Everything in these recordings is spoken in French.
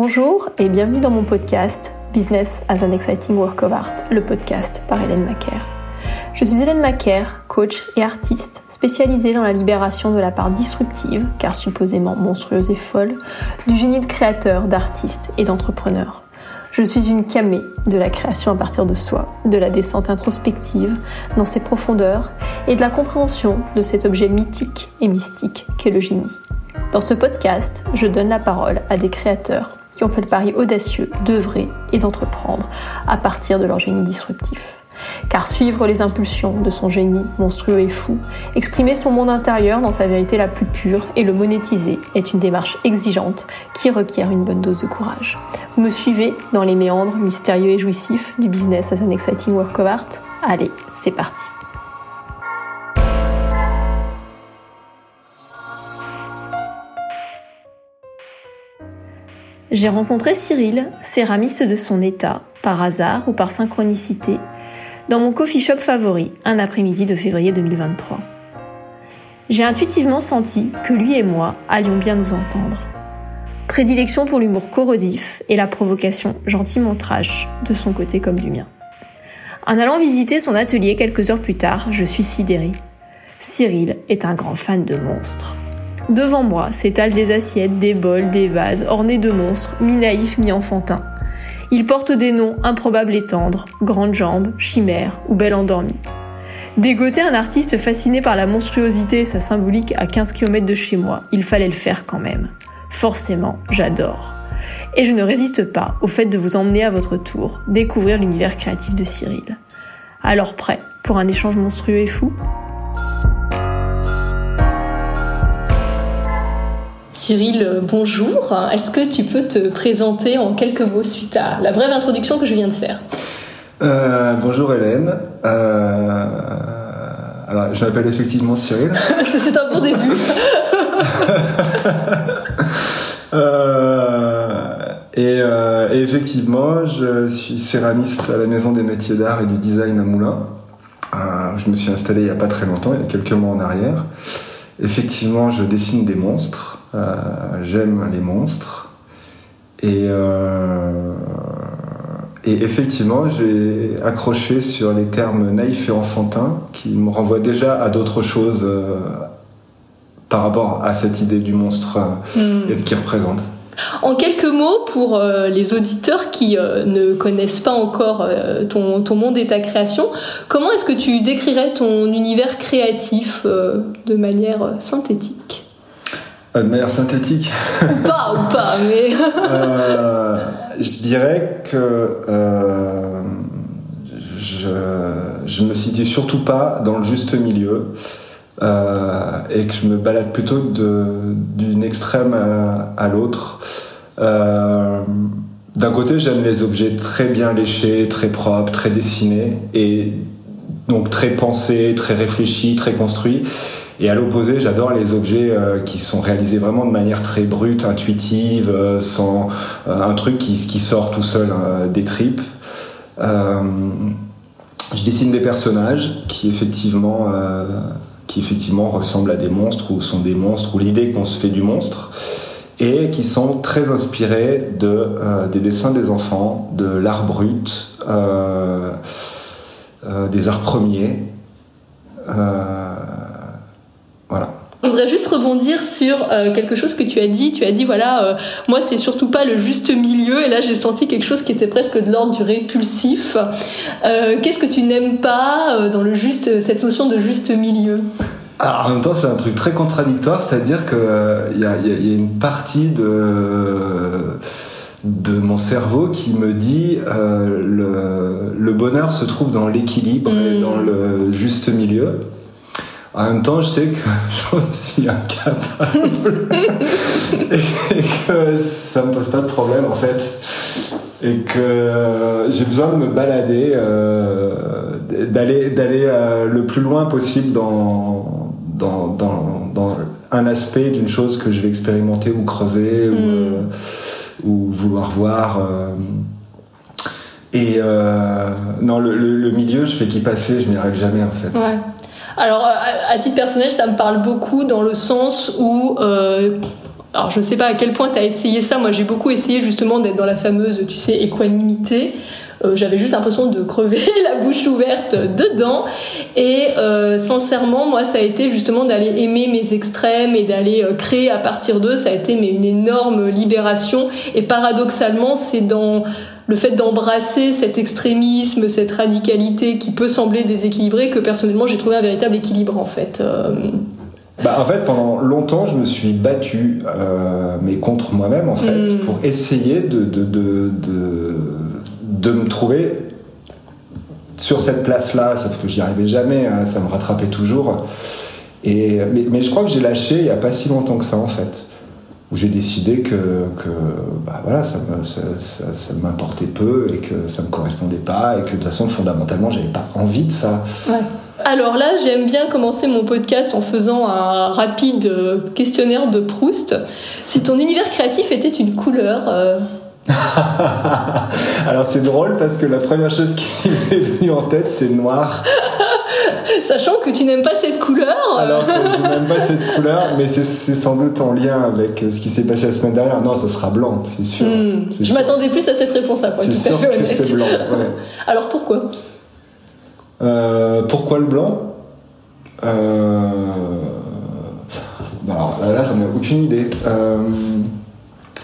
Bonjour et bienvenue dans mon podcast Business as an Exciting Work of Art, le podcast par Hélène Macaire. Je suis Hélène Macaire, coach et artiste spécialisée dans la libération de la part disruptive, car supposément monstrueuse et folle, du génie de créateur, d'artiste et d'entrepreneur. Je suis une camée de la création à partir de soi, de la descente introspective dans ses profondeurs et de la compréhension de cet objet mythique et mystique qu'est le génie. Dans ce podcast, je donne la parole à des créateurs ont fait le pari audacieux d'œuvrer et d'entreprendre à partir de leur génie disruptif. Car suivre les impulsions de son génie monstrueux et fou, exprimer son monde intérieur dans sa vérité la plus pure et le monétiser est une démarche exigeante qui requiert une bonne dose de courage. Vous me suivez dans les méandres mystérieux et jouissifs du business as an exciting work of art? Allez, c'est parti. J'ai rencontré Cyril, céramiste de son état, par hasard ou par synchronicité, dans mon coffee shop favori, un après-midi de février 2023. J'ai intuitivement senti que lui et moi allions bien nous entendre. Prédilection pour l'humour corrosif et la provocation gentiment trash de son côté comme du mien. En allant visiter son atelier quelques heures plus tard, je suis sidérée. Cyril est un grand fan de monstres. Devant moi s'étalent des assiettes, des bols, des vases, ornés de monstres, mi-naïfs, mi-enfantins. Ils portent des noms improbables et tendres, Grande Jambe, Chimère ou Belle Endormie. Dégoter un artiste fasciné par la monstruosité et sa symbolique à 15 km de chez moi, il fallait le faire quand même. Forcément, j'adore. Et je ne résiste pas au fait de vous emmener à votre tour découvrir l'univers créatif de Cyril. Alors prêt pour un échange monstrueux et fou? Cyril, euh, bonjour. Est-ce que tu peux te présenter en quelques mots suite à la brève introduction que je viens de faire? Euh, Bonjour Hélène. Euh, alors, je m'appelle effectivement Cyril. C'est un bon début. et, et, effectivement, je suis céramiste à la Maison des métiers d'art et du design à Moulins. je me suis installé il n'y a pas très longtemps, il y a quelques mois en arrière. Effectivement, je dessine des monstres. Euh, j'aime les monstres. Et, euh, et effectivement, j'ai accroché sur les termes naïfs et enfantins qui me renvoient déjà à d'autres choses euh, par rapport à cette idée du monstre hmm. et de ce qu'il représente. En quelques mots, pour les auditeurs qui ne connaissent pas encore ton, ton, monde et ta création, comment est-ce que tu décrirais ton univers créatif de manière synthétique? De manière synthétique. Ou pas, ou pas, mais. Euh, je dirais que euh, je, je me situe surtout pas dans le juste milieu euh, et que je me balade plutôt d'une extrême à, l'autre. D'un côté, j'aime les objets très bien léchés, très propres, très dessinés et donc très pensés, très réfléchis, très construits. Et à l'opposé, j'adore les objets euh, qui sont réalisés vraiment de manière très brute, intuitive, euh, sans euh, un truc qui, sort tout seul des tripes. je dessine des personnages qui effectivement, qui effectivement ressemblent à des monstres ou sont des monstres ou l'idée qu'on se fait du monstre et qui sont très inspirés de, des dessins des enfants, de l'art brut, des arts premiers. Je voudrais juste rebondir sur euh, quelque chose que tu as dit. Tu as dit, voilà, euh, moi, c'est surtout pas le juste milieu. Et là, j'ai senti quelque chose qui était presque de l'ordre du répulsif. Euh, qu'est-ce que tu n'aimes pas dans le juste, cette notion de juste milieu? Alors, en même temps, c'est un truc très contradictoire, c'est-à-dire qu'il y, y, a une partie de, de mon cerveau qui me dit le, le, bonheur se trouve dans l'équilibre et hmm. dans le juste milieu. En même temps, je sais que je suis incapable et que ça me pose pas de problème en fait. Et que j'ai besoin de me balader, euh, d'aller d'aller euh, le plus loin possible dans, dans, dans, dans un aspect d'une chose que je vais expérimenter ou creuser ou, hmm. euh, ou, vouloir voir. et non, le, le, milieu, je fais qu'y passer, je n'y arrive jamais en fait. Ouais. Alors, à, titre personnel, ça me parle beaucoup dans le sens où, euh, alors je sais pas à quel point tu as essayé ça, moi j'ai beaucoup essayé justement d'être dans la fameuse, tu sais, équanimité. Euh, j'avais juste l'impression de crever la bouche ouverte dedans. Et euh, sincèrement, moi, ça a été justement d'aller aimer mes extrêmes et d'aller euh, créer à partir d'eux. Ça a été une énorme libération. Et paradoxalement, c'est dans le fait d'embrasser cet extrémisme, cette radicalité qui peut sembler déséquilibrée que personnellement j'ai trouvé un véritable équilibre en fait. Bah, en fait, pendant longtemps, je me suis battu, mais contre moi-même, en fait, mm. pour essayer de, de, de, de de me trouver sur cette place-là, sauf que j'y arrivais jamais, hein, ça me rattrapait toujours. Et, mais, je crois que j'ai lâché il n'y a pas si longtemps que ça, en fait, où j'ai décidé que, que bah voilà, ça, ça, m'importait peu et que ça me correspondait pas et que de toute façon, fondamentalement, j'avais pas envie de ça. Alors là, j'aime bien commencer mon podcast en faisant un rapide questionnaire de Proust. Si ton univers créatif était une couleur, euh, Alors c'est drôle parce que la première chose qui m'est venue en tête c'est noir. Sachant que tu n'aimes pas cette couleur. Alors que je n'aime pas cette couleur, mais c'est sans doute en lien avec ce qui s'est passé la semaine dernière. Non, ça sera blanc, c'est sûr. Hmm. Je m'attendais plus à cette réponse-là, C'est sûr que c'est blanc. Alors pourquoi? Euh, Pourquoi le blanc? Euh... alors là, j'en ai aucune idée. Euh...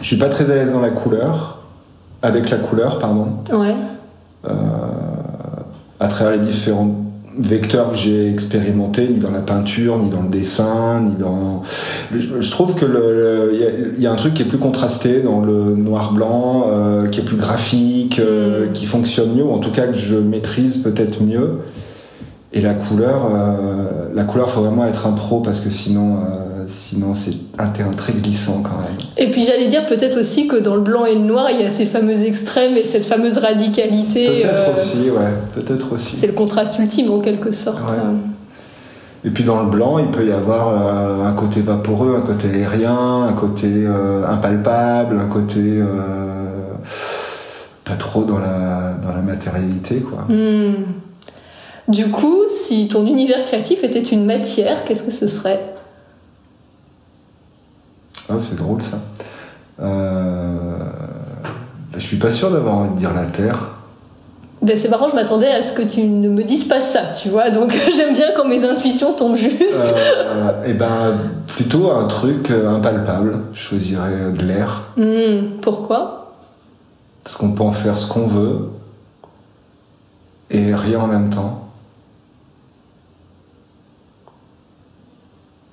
Je suis pas très à l'aise dans la couleur, avec la couleur, pardon. Ouais. Euh, à travers les différents vecteurs que j'ai expérimentés, ni dans la peinture, ni dans le dessin, ni dans. Je, trouve que il y, a un truc qui est plus contrasté dans le noir-blanc, euh, qui est plus graphique, euh, mm. qui fonctionne mieux, ou en tout cas que je maîtrise peut-être mieux. Et la couleur, la couleur, faut vraiment être un pro parce que sinon sinon c'est un terrain très glissant quand même. Et puis j'allais dire peut-être aussi que dans le blanc et le noir, il y a ces fameux extrêmes et cette fameuse radicalité. Peut-être euh, aussi, ouais, peut-être aussi. C'est le contraste ultime en quelque sorte. Et puis dans le blanc, il peut y avoir euh, un côté vaporeux, un côté aérien, un côté euh, impalpable, un côté pas trop dans la, dans la matérialité. Quoi. Hmm. Du coup, si ton univers créatif était une matière, qu'est-ce que ce serait? Ah, c'est drôle ça. Euh... Je suis pas sûr d'avoir envie de dire la Terre. Ben, c'est marrant, je m'attendais à ce que tu ne me dises pas ça, tu vois. Donc j'aime bien quand mes intuitions tombent juste. Euh, et eh ben plutôt un truc euh, impalpable. Je choisirais de l'air. Hmm, pourquoi? Parce qu'on peut en faire ce qu'on veut et rien en même temps.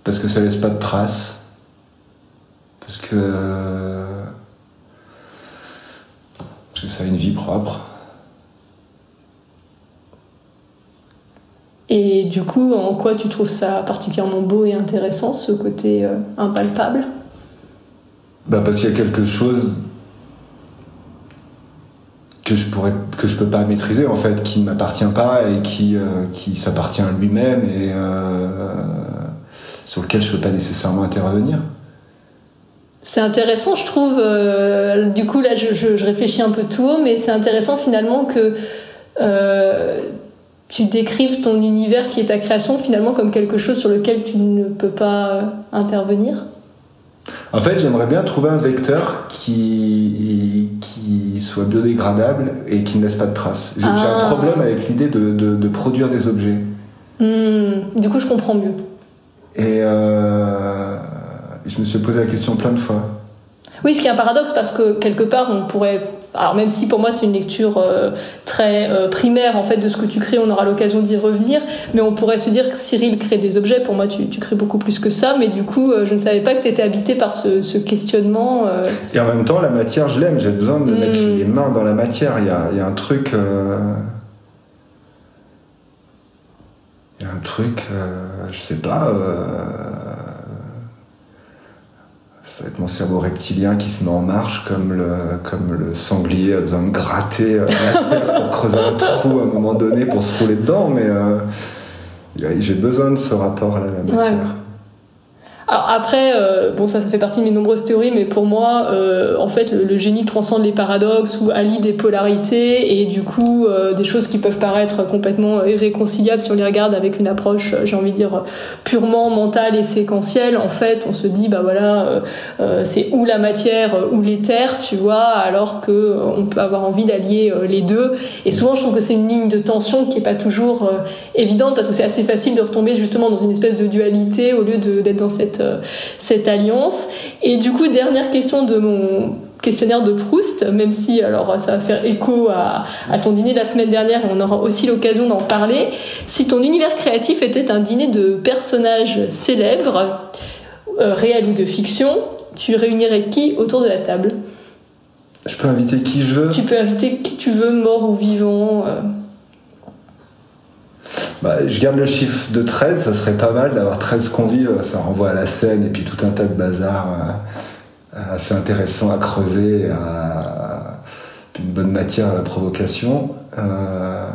Parce que ça laisse pas de traces. Parce que, parce que ça a une vie propre. Et du coup, en quoi tu trouves ça particulièrement beau et intéressant, ce côté euh, impalpable? Bah Parce qu'il y a quelque chose que je pourrais que je peux pas maîtriser en fait qui ne m'appartient pas et qui euh, qui s'appartient à lui-même et euh, sur lequel je peux pas nécessairement intervenir c'est intéressant, je trouve. Euh, du coup, là, je, je, réfléchis un peu tout haut, mais c'est intéressant finalement que euh, tu décrives ton univers qui est ta création finalement comme quelque chose sur lequel tu ne peux pas euh, intervenir? En fait, j'aimerais bien trouver un vecteur qui, qui soit biodégradable et qui ne laisse pas de traces. J'ai un ah. problème avec l'idée de, de, produire des objets. Hmm. du coup, je comprends mieux. Et euh, je me suis posé la question plein de fois. Oui, ce qui est un paradoxe parce que quelque part on pourrait, alors même si pour moi c'est une lecture euh, très euh, primaire en fait de ce que tu crées, on aura l'occasion d'y revenir, mais on pourrait se dire que Cyril crée des objets, pour moi tu, tu crées beaucoup plus que ça, mais du coup euh, je ne savais pas que tu étais habité par ce, ce questionnement. Et en même temps la matière je l'aime, j'ai besoin de mettre hmm. les mains dans la matière, il y a, il y a un truc... Il y a un truc, je sais pas ça va être mon cerveau reptilien qui se met en marche comme le, comme le sanglier a besoin de gratter euh, la terre pour creuser un trou à un moment donné pour se rouler dedans, mais euh, j'ai besoin de ce rapport à la matière. Alors après, euh, bon ça, ça fait partie de mes nombreuses théories, mais pour moi, euh, en fait, le, génie transcende les paradoxes ou allie des polarités et du coup euh, des choses qui peuvent paraître complètement irréconciliables si on les regarde avec une approche, j'ai envie de dire purement mentale et séquentielle. En fait, on se dit bah voilà, c'est ou la matière ou l'éther, tu vois, alors que on peut avoir envie d'allier les deux. Et souvent, je trouve que c'est une ligne de tension qui est pas toujours évidente parce que c'est assez facile de retomber justement dans une espèce de dualité au lieu d'être dans cette euh, cette, alliance. Et du coup, dernière question de mon questionnaire de Proust, même si alors ça va faire écho à, ton dîner de la semaine dernière et on aura aussi l'occasion d'en parler. Si ton univers créatif était un dîner de personnages célèbres, euh, réels ou de fiction, tu réunirais qui autour de la table? Je peux inviter qui je veux Tu peux inviter qui tu veux, mort ou vivant. Euh. Bah, je garde le chiffre de 13, ça serait pas mal d'avoir 13 convives, ça renvoie à la scène et puis tout un tas de bazar euh, assez intéressant à creuser, une bonne matière à la provocation. Euh,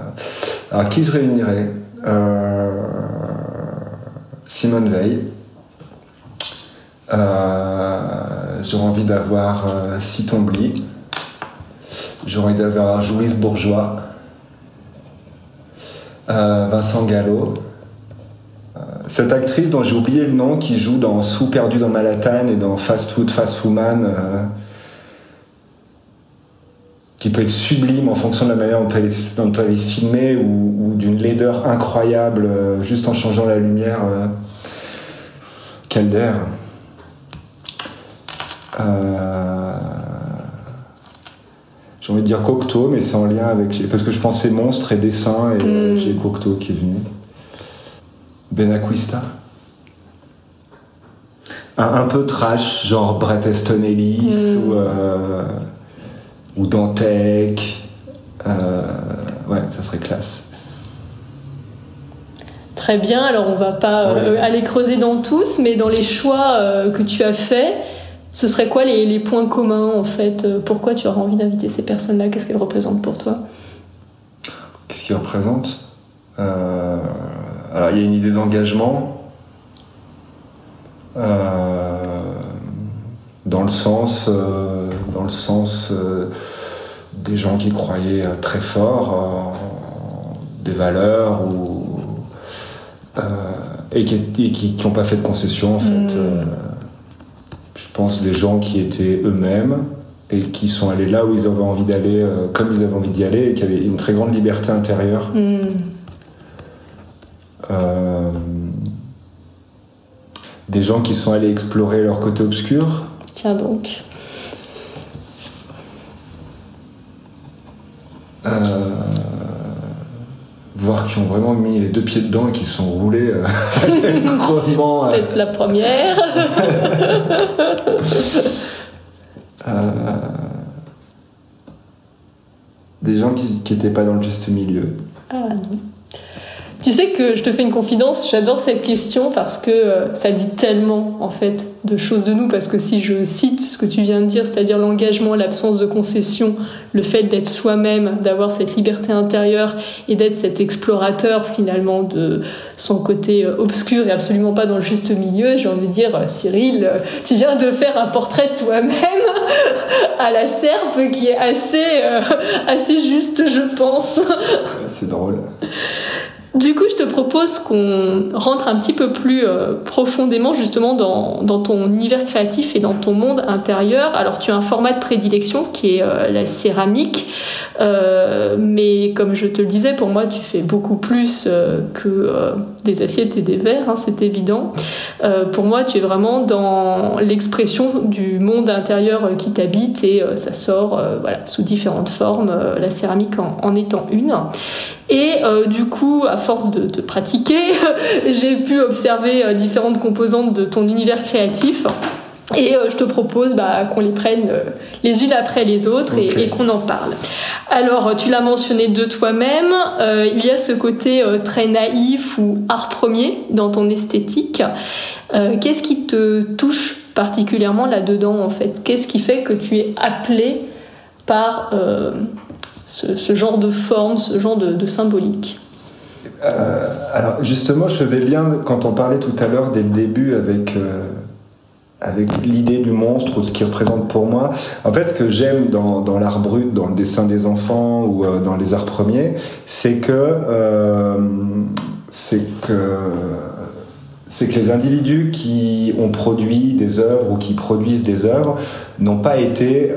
alors qui je réunirais? Euh, Simone Veil. J'aurais envie d'avoir Citombly. J'aurais envie d'avoir Jouise Bourgeois. Euh, Vincent Gallo. Euh, cette actrice dont j'ai oublié le nom, qui joue dans Sous perdu dans Manhattan et dans Fast Food, Fast Woman, euh, qui peut être sublime en fonction de la manière dont elle est, filmée ou, d'une laideur incroyable juste en changeant la lumière. Calder. J'ai envie de dire Cocteau, mais c'est en lien avec. Parce que je pensais monstre et dessin, et hmm. j'ai Cocteau qui est venu. Benacquista. Un, un, peu trash, genre Bret Easton Ellis hmm. ou, euh, ou Dantec. Euh, ouais, ça serait classe. Très bien, alors on va pas euh, aller creuser dans tous, mais dans les choix que tu as faits, ce serait quoi les, points communs en fait euh, Pourquoi tu auras envie d'inviter ces personnes-là? Qu'est-ce qu'elles représentent pour toi? Qu'est-ce qu'ils représentent? Euh, Alors il y a une idée d'engagement. Euh, dans le sens, dans le sens des gens qui croyaient très fort en des valeurs ou, et qui n'ont pas fait de concession en fait. Hmm je pense, des gens qui étaient eux-mêmes et qui sont allés là où ils avaient envie d'aller, euh, comme ils avaient envie d'y aller, et qui avaient une très grande liberté intérieure. Hmm. Euh, des gens qui sont allés explorer leur côté obscur. Tiens donc. Euh, voir qui ont vraiment mis les deux pieds dedans et qui sont roulés euh, euh, Peut-être la première. Euh, des gens qui n'étaient pas dans le juste milieu. Ah non. Tu sais que je te fais une confidence, j'adore cette question parce que euh, ça dit tellement en fait de choses de nous parce que si je cite ce que tu viens de dire, c'est-à-dire l'engagement, l'absence de concession, le fait d'être soi-même, d'avoir cette liberté intérieure et d'être cet explorateur finalement de son côté euh, obscur et absolument pas dans le juste milieu, j'ai envie de dire euh, Cyril, tu viens de faire un portrait de toi-même à la serpe qui est assez assez juste, je pense. C'est drôle. Du coup, je te propose qu'on rentre un petit peu plus euh, profondément justement dans, ton univers créatif et dans ton monde intérieur. Alors, tu as un format de prédilection qui est euh, la céramique, euh, mais comme je te le disais, pour moi, tu fais beaucoup plus que des assiettes et des verres, hein, c'est évident. pour moi, tu es vraiment dans l'expression du monde intérieur qui t'habite et ça sort sous différentes formes, la céramique en étant une. Et euh, du coup, à force de, pratiquer, j'ai pu observer euh, différentes composantes de ton univers créatif. Et euh, je te propose bah, qu'on les prenne les unes après les autres et, qu'on en parle. Alors, tu l'as mentionné de toi-même, il y a ce côté très naïf ou art premier dans ton esthétique. Qu'est-ce qui te touche particulièrement là-dedans en fait? Qu'est-ce qui fait que tu es appelé par ce, genre de forme, ce genre de, symbolique euh, Alors justement, je faisais le lien quand on parlait tout à l'heure dès le début avec, euh, avec l'idée du monstre ou ce qu'il représente pour moi. En fait, ce que j'aime dans, dans l'art brut, dans le dessin des enfants ou euh, dans les arts premiers, c'est que c'est que que les individus qui ont produit des œuvres ou qui produisent des œuvres n'ont pas été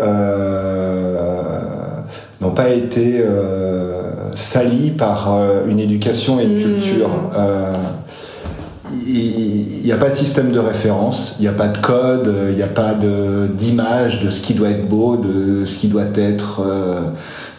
n'ont pas été euh, salis par euh, une éducation et une Mmh. culture. Euh, il n'y a pas de système de référence, il n'y a pas de code, euh, il n'y a pas d'image de, ce qui doit être beau, de ce qui doit être, euh,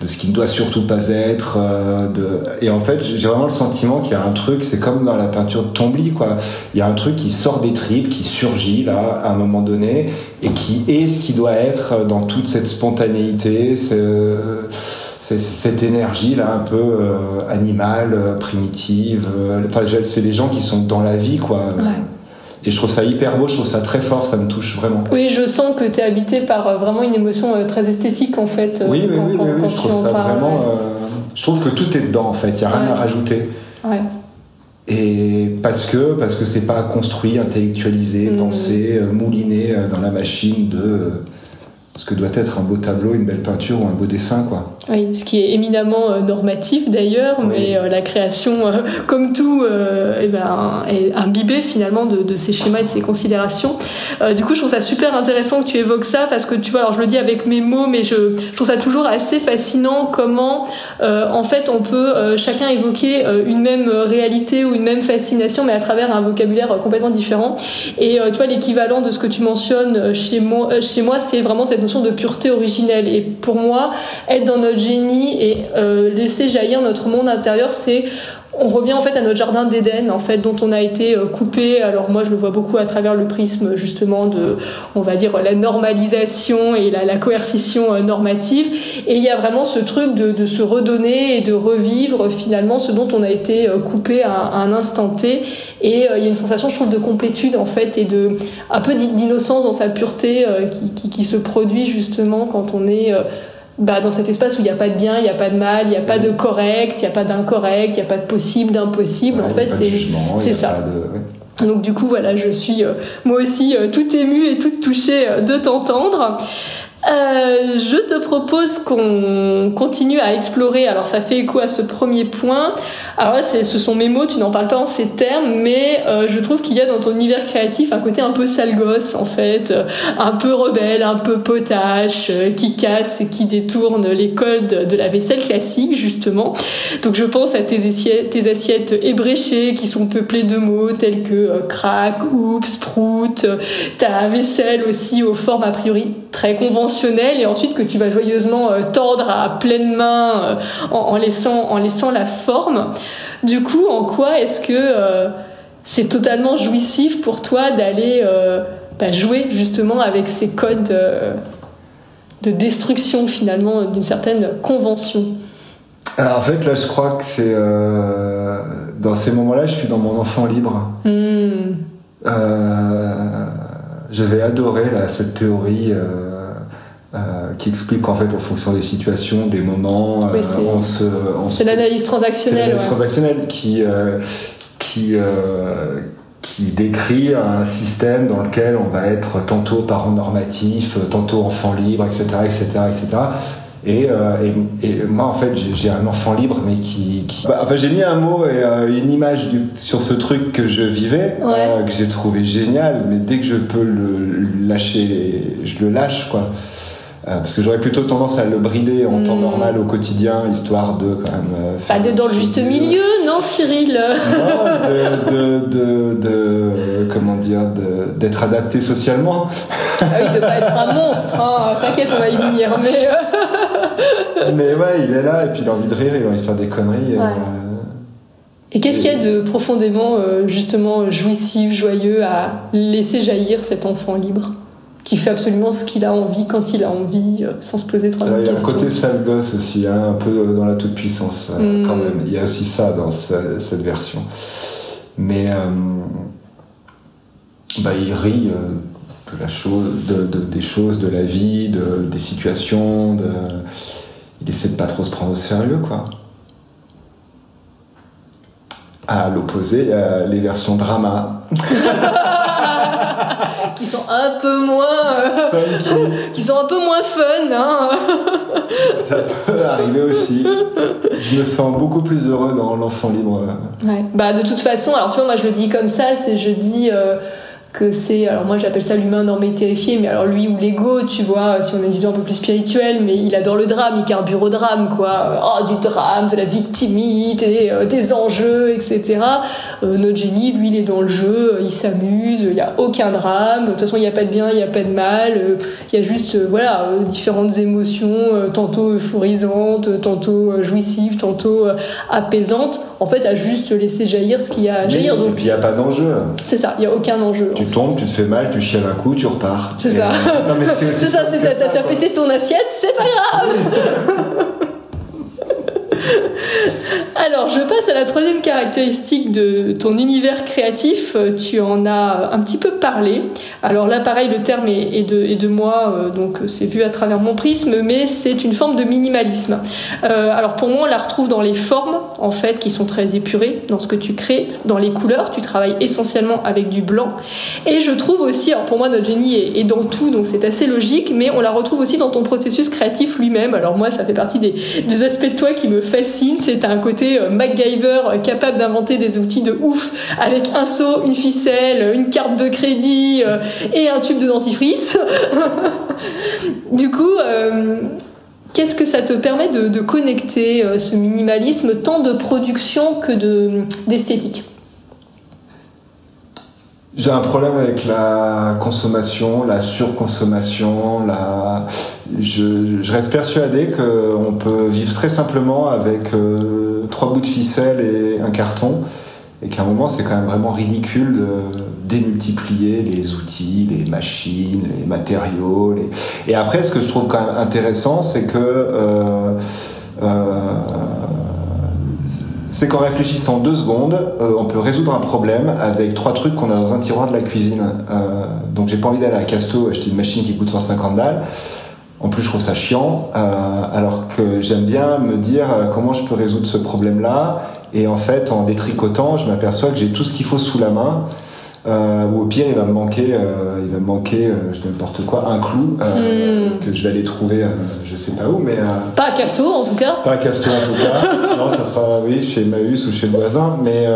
de ce qui ne doit surtout pas être. euh, de... Et en fait, j'ai vraiment le sentiment qu'il y a un truc, c'est comme dans la peinture de Tombly, quoi. Il y a un truc qui sort des tripes, qui surgit là, à un moment donné, et qui est ce qui doit être dans toute cette spontanéité, ce- c'est c'est cette énergie là un peu euh, animale, euh, primitive. euh, Enfin, c'est des gens qui sont dans la vie, quoi. Ouais. Et je trouve ça hyper beau, je trouve ça très fort, ça me touche vraiment. Oui, je sens que tu es habité par vraiment une émotion très esthétique en fait. oui, oui, quand- oui, quand- oui, je trouve ça vraiment. euh, je trouve que tout est dedans en fait, il n'y a rien Ouais. à rajouter. Ouais. Et parce que parce que c'est pas construit, intellectualisé, Mhm. pensé, mouliné dans la machine de ce que doit être un beau tableau, une belle peinture ou un beau dessin, quoi. Oui, ce qui est éminemment euh, normatif d'ailleurs, Oui. mais euh, la création, euh, comme tout, eh ben, est imbibée finalement de, de ces schémas et de ces considérations. Du coup, je trouve ça super intéressant que tu évoques ça parce que tu vois, alors je le dis avec mes mots, mais je, je trouve ça toujours assez fascinant comment, en fait, on peut chacun évoquer une même réalité ou une même fascination, mais à travers un vocabulaire complètement différent. Et tu vois, l'équivalent de ce que tu mentionnes chez moi, chez moi, c'est vraiment cette notion de pureté originelle. Et pour moi, être dans notre génie et euh, laisser jaillir notre monde intérieur, c'est on revient en fait à notre jardin d'Éden en fait dont on a été euh, coupé. Alors moi je le vois beaucoup à travers le prisme justement de on va dire la normalisation et la, coercition euh, normative. Et il y a vraiment ce truc de, se redonner et de revivre finalement ce dont on a été coupé à, un instant T. Et il y a une sensation je trouve de complétude en fait et de un peu d'innocence dans sa pureté qui, se produit justement quand on est bah, dans cet espace où il n'y a pas de bien, il n'y a pas de mal, il n'y a pas de correct, il n'y a pas d'incorrect, il n'y a pas de possible, d'impossible. en fait, c'est c'est ça. pas de- ouais. donc du coup voilà, je suis euh, moi aussi euh, toute émue et toute touchée euh, de t'entendre. Euh, je te propose qu'on continue à explorer. Alors ça fait écho à ce premier point. Alors là, ce sont mes mots, tu n'en parles pas en ces termes, mais euh, je trouve qu'il y a dans ton univers créatif un côté un peu sale gosse en fait, euh, un peu rebelle, un peu potache, qui casse et qui détourne les codes de la vaisselle classique justement. Donc je pense à tes assiettes, tes assiettes ébréchées qui sont peuplées de mots tels que euh, crack, oups, prout, ta vaisselle aussi aux formes a priori très conventionnelles et ensuite que tu vas joyeusement euh, tordre à pleine main euh, en, en laissant, en laissant la forme. Du coup, en quoi est-ce que euh, c'est totalement jouissif pour toi d'aller euh, bah, jouer justement avec ces codes euh, de destruction finalement d'une certaine convention? Alors, en fait, là, je crois que c'est. dans ces moments-là, je suis dans mon enfant libre. Euh, J'avais adoré là, cette théorie euh, euh, qui explique qu'en fait, en fonction des situations, des moments, Oui, euh, c'est- on se. on se- C'est l'analyse C'est transactionnelle. l'analyse ouais. transactionnelle qui, euh, qui, euh, qui décrit un système dans lequel on va être tantôt parent normatif, tantôt enfant libre, etc. etc., etc. Et, euh, et, et moi, en fait, j'ai- un enfant libre, mais qui. qui- Bah, enfin, j'ai mis un mot et euh, une image du- sur ce truc que je vivais, Ouais. euh, que j'ai trouvé génial, mais dès que je peux le lâcher, je le lâche, quoi. Euh, parce que j'aurais plutôt tendance à le brider en temps Mm. normal au quotidien, histoire de quand même. euh, Pas faire d'être dans le juste milieu, non, Cyril? Non, de, de, de, de- comment dire, de- d'être adapté socialement. Ah oui, de pas être un monstre. hein. T'inquiète, on va y venir. Mais euh, Mais ouais, il est là et puis il a envie de rire, il a envie de faire des conneries. et, Ouais. euh, Et qu'est-ce qu'il y a de profondément, justement, jouissif, joyeux à laisser jaillir cet enfant libre? Qui fait absolument ce qu'il a envie quand il a envie, euh, sans se poser trop il de y a un questions. côté sale gosse aussi, hein, un peu dans la toute puissance euh, Mm. quand même. Il y a aussi ça dans ce- cette version. Mais euh, bah, il rit euh, de la chose, de, de- des choses, de la vie, de, des situations. Il essaie de pas trop se prendre au sérieux, quoi. À l'opposé, il y a les versions drama. qui sont un peu moins funky. qui sont un peu moins fun. Hein. Ça peut arriver aussi. Je me sens beaucoup plus heureux dans l'enfant libre. Ouais. Bah de toute façon, alors tu vois, moi je le dis comme ça, c'est je dis. Euh, que c'est, alors moi j'appelle ça l'humain normé et terrifié, mais alors lui ou l'ego, tu vois, si on a une vision un peu plus spirituelle, mais il adore le drame, il carbure au drame, quoi. Oh, du drame, de la victimité, euh, des enjeux, etc. Euh, notre génie, lui, il est dans le jeu, il s'amuse, il n'y a aucun drame, de toute façon il n'y a pas de bien, il n'y a pas de mal, euh, il y a juste, voilà, différentes émotions, tantôt euphorisantes, tantôt jouissives, tantôt apaisantes, en fait, à juste laisser jaillir ce qu'il y a à jaillir. Donc, et puis il n'y a pas d'enjeu. C'est ça, il n'y a aucun enjeu tu tombes, tu te fais mal, tu chiales un coup, tu repars. C'est ça. c'est ça, t'as pété ton assiette, c'est pas grave. Alors, je passe à la troisième caractéristique de ton univers créatif. Tu en as un petit peu parlé. Alors là, pareil, le terme est, de, moi, euh, donc c'est vu à travers mon prisme, mais c'est une forme de minimalisme. Euh, alors pour moi, on la retrouve dans les formes, en fait, qui sont très épurées, dans ce que tu crées, dans les couleurs. Tu travailles essentiellement avec du blanc. Et je trouve aussi, alors pour moi, notre génie est, dans tout, donc c'est assez logique, mais on la retrouve aussi dans ton processus créatif lui-même. Alors moi, ça fait partie des, des aspects de toi qui me C'est un côté euh, MacGyver euh, capable d'inventer des outils de ouf avec un seau, une ficelle, une carte de crédit euh, et un tube de dentifrice. du coup, qu'est-ce que ça te permet de, connecter ce minimalisme tant de production que d'esthétique? J'ai un problème avec la consommation, la surconsommation. La... Je, reste persuadé qu'on peut vivre très simplement avec euh, trois bouts de ficelle et un carton, et qu'à un moment c'est quand même vraiment ridicule de démultiplier les outils, les machines, les matériaux. Et après, ce que je trouve quand même intéressant, c'est que euh, euh, c'est qu'en réfléchissant deux secondes, euh, on peut résoudre un problème avec trois trucs qu'on a dans un tiroir de la cuisine. Euh, donc j'ai pas envie d'aller à Casto acheter une machine qui coûte 150 balles. En plus, je trouve ça chiant, euh, alors que j'aime bien me dire comment je peux résoudre ce problème-là. Et en fait, en détricotant, je m'aperçois que j'ai tout ce qu'il faut sous la main. Euh, ou au pire, il va me manquer, euh, il va me manquer, euh, je dis n'importe quoi, un clou hmm. que je vais aller trouver, je sais pas où, mais pas à Casto en tout cas. Pas à Casto en tout cas. non, ça sera oui chez Maüs ou chez le voisin, mais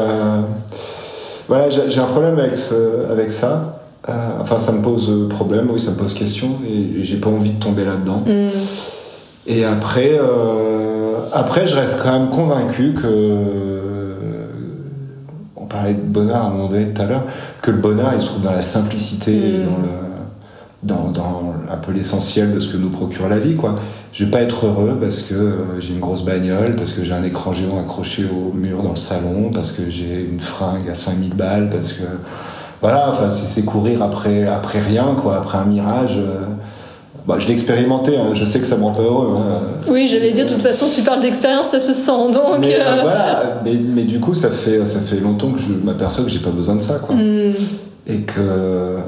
voilà, j'ai un problème avec ce, avec ça. Enfin, ça me pose problème, oui, ça me pose question, et, j'ai pas envie de tomber là-dedans. Hmm. Et après, après, je reste quand même convaincu que parlait de bonheur à un moment donné tout à l'heure, que le bonheur il se trouve dans la simplicité, mm. dans, le, dans, un peu l'essentiel de ce que nous procure la vie. Quoi. Je vais pas être heureux parce que euh, j'ai une grosse bagnole, parce que j'ai un écran géant accroché au mur dans le salon, parce que j'ai une fringue à 5000 balles, parce que voilà, enfin c'est courir après, après rien, quoi, après un mirage. Euh, bah, je l'ai expérimenté, hein. je sais que ça me rend pas heureux. Hein. Oui, j'allais dire, de toute façon, tu parles d'expérience, ça se sent. Donc, mais, euh, voilà, mais, du coup, ça fait, ça fait longtemps que je m'aperçois que j'ai pas besoin de ça. Quoi. Hmm. Et, que,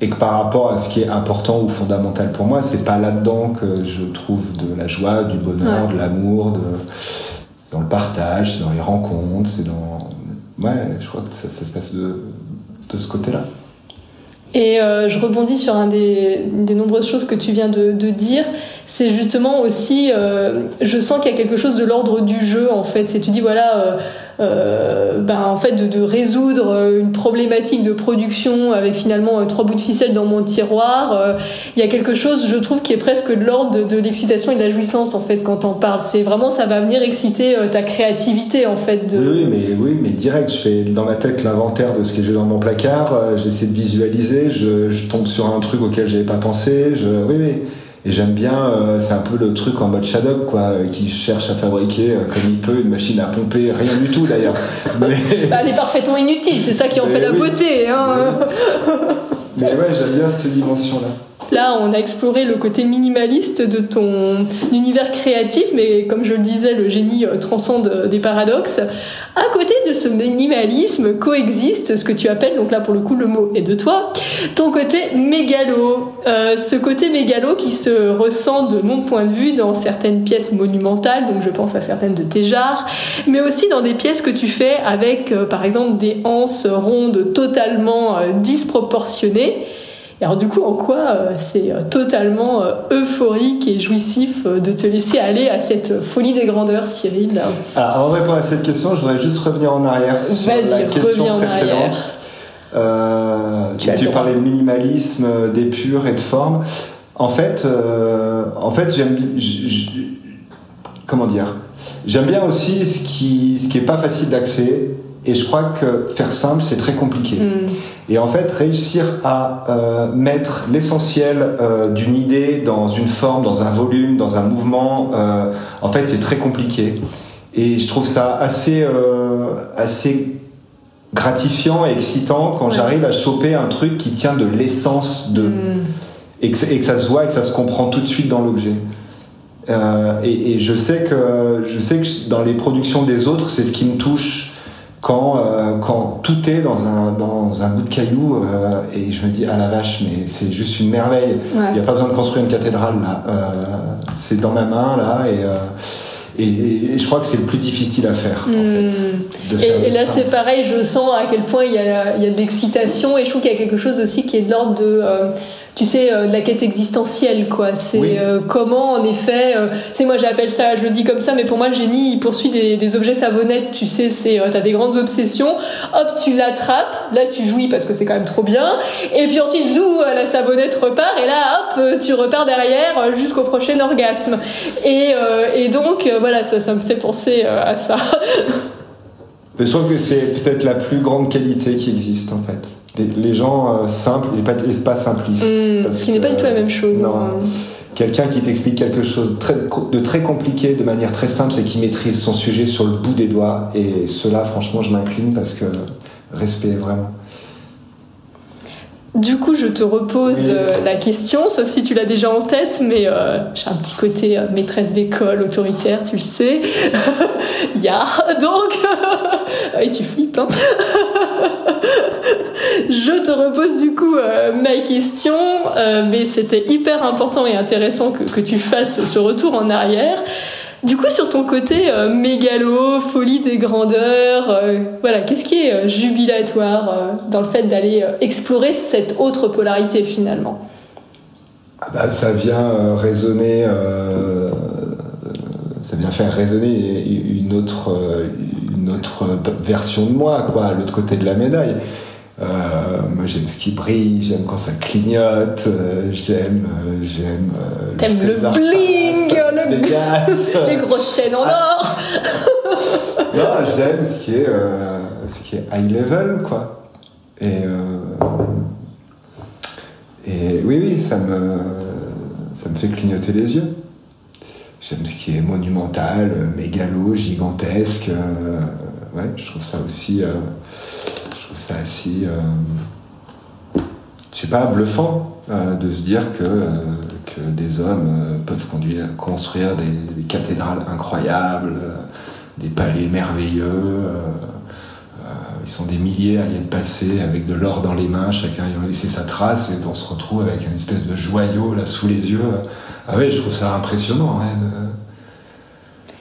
et que par rapport à ce qui est important ou fondamental pour moi, c'est pas là-dedans que je trouve de la joie, du bonheur, de l'amour, de... c'est dans le partage, c'est dans les rencontres, c'est dans. Ouais, je crois que ça, ça se passe de, de ce côté-là. Et euh, je rebondis sur un des, nombreuses choses que tu viens de, dire. C'est justement aussi, euh, je sens qu'il y a quelque chose de l'ordre du jeu en fait. C'est tu dis voilà, euh, euh, ben, en fait de, de, résoudre une problématique de production avec finalement trois bouts de ficelle dans mon tiroir. Il y a quelque chose, je trouve, qui est presque de l'ordre de, l'excitation et de la jouissance en fait quand on parle. C'est vraiment ça va venir exciter ta créativité en fait. De... Oui, mais oui, mais direct. Je fais dans ma tête l'inventaire de ce que j'ai dans mon placard. J'essaie de visualiser. Je, je, tombe sur un truc auquel j'avais pas pensé. Je, oui, oui. Et j'aime bien, euh, c'est un peu le truc en mode Shadow, quoi, euh, qui cherche à fabriquer euh, comme il peut une machine à pomper, rien du tout d'ailleurs. Mais... Bah, elle est parfaitement inutile, c'est ça qui en fait la beauté. Hein. Mais ouais, j'aime bien cette dimension-là. Là, on a exploré le côté minimaliste de ton univers créatif, mais comme je le disais, le génie euh, transcende des paradoxes. À côté de ce minimalisme coexiste ce que tu appelles, donc là pour le coup le mot est de toi, ton côté mégalo. Euh, ce côté mégalo qui se ressent de mon point de vue dans certaines pièces monumentales, donc je pense à certaines de tes jarres, mais aussi dans des pièces que tu fais avec euh, par exemple des anses rondes totalement disproportionnées Et alors du coup, en quoi c'est totalement euphorique et jouissif de te laisser aller à cette folie des grandeurs, Cyril? Alors, avant de répondre à cette question, je voudrais juste revenir en arrière sur la question précédente. Euh, tu, parlais de minimalisme, d'épure et de forme. En fait, euh, en fait, j'aime, comment dire, j'aime bien aussi ce qui, ce qui est pas facile d'accès. Et je crois que faire simple, c'est très compliqué. Mm. Et en fait, réussir à euh, mettre l'essentiel euh, d'une idée dans une forme, dans un volume, dans un mouvement, euh, en fait, c'est très compliqué. Et je trouve ça assez, assez gratifiant et excitant quand j'arrive à choper un truc qui tient de l'essence de mm. et, que, ça se voit et que ça se comprend tout de suite dans l'objet. Euh, et, je sais que je sais que dans les productions des autres, c'est ce qui me touche quand euh, quand tout est dans un dans un bout de caillou euh, et je me dis ah la vache mais c'est juste une merveille. Il n'y a pas besoin de construire une cathédrale là. c'est dans ma main là et et, je crois que c'est le plus difficile à faire, en hmm. fait. et, là, c'est pareil, je sens à quel point il y a, il y a de l'excitation et je trouve qu'il y a quelque chose aussi qui est de l'ordre de tu sais, euh, la quête existentielle, quoi. C'est euh, comment, en effet, euh, tu sais, moi j'appelle ça, je le dis comme ça, mais pour moi le génie, il poursuit des, des objets savonnettes, tu sais, c'est, t'as des grandes obsessions, hop, tu l'attrapes, là tu jouis parce que c'est quand même trop bien, et puis ensuite, zou, la savonnette repart, et là, hop, tu repars derrière jusqu'au prochain orgasme. Et, et donc, voilà, ça, ça me fait penser à ça. je trouve que c'est peut-être la plus grande qualité qui existe, en fait les, gens euh, simples et pas, pas simplistes. Hmm, ce qui n'est pas du tout la même chose. Non. Hein. Quelqu'un qui t'explique quelque chose de très compliqué de manière très simple, c'est qui maîtrise son sujet sur le bout des doigts. Et cela, franchement, je m'incline parce que respect vraiment. Du coup, je te repose euh, la question, sauf si tu l'as déjà en tête, mais euh, j'ai un petit côté maîtresse d'école, autoritaire, tu le sais. Il y a donc. oui, tu flippes, hein je te repose du coup euh, ma question, euh, mais c'était hyper important et intéressant que, tu fasses ce retour en arrière. Du coup, sur ton côté euh, mégalo, folie des grandeurs, voilà, qu'est-ce qui est jubilatoire dans le fait d'aller explorer cette autre polarité finalement? Ah bah, Ça vient résonner, ça vient faire résonner une autre, une autre version de moi, quoi, à l'autre côté de la médaille. Euh, moi, j'aime ce qui brille, j'aime quand ça clignote, euh, j'aime, euh, j'aime. T'aimes le, bling, le les grosses chaînes en ah. or. non, j'aime ce qui est, ce qui est high level, quoi. Et et oui, oui, ça me, ça me fait clignoter les yeux. J'aime ce qui est monumental, mégalo, gigantesque. ouais, je trouve ça aussi c'est assez, euh, je sais pas, bluffant euh, de se dire que, euh, que des hommes peuvent conduire, construire des, cathédrales incroyables, des palais merveilleux. ils sont des milliers à y être passés avec de l'or dans les mains, chacun ayant laissé sa trace, et on se retrouve avec une espèce de joyau là sous les yeux. Ah ouais, je trouve ça impressionnant. Hein,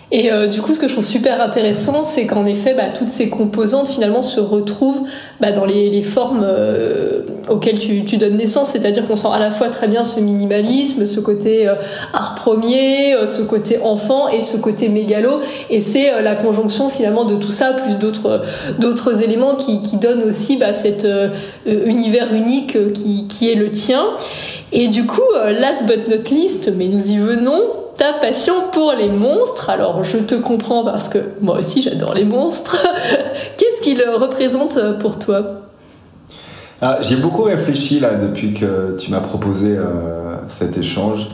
et euh, du coup, ce que je trouve super intéressant, c'est qu'en effet, bah, toutes ces composantes finalement se retrouvent bah, dans les, formes euh, auxquelles tu, donnes naissance. C'est-à-dire qu'on sent à la fois très bien ce minimalisme, ce côté euh, art premier, ce côté enfant et ce côté mégalo. Et c'est la conjonction finalement de tout ça, plus d'autres éléments qui, donnent aussi bah, cet univers unique qui est le tien. Et du coup, last but not least, mais nous y venons, ta passion pour les monstres. Alors je te comprends parce que moi aussi j'adore les monstres. Qu'est-ce qu'ils représentent pour toi? Ah, J'ai beaucoup réfléchi là depuis que tu m'as proposé euh, cet échange.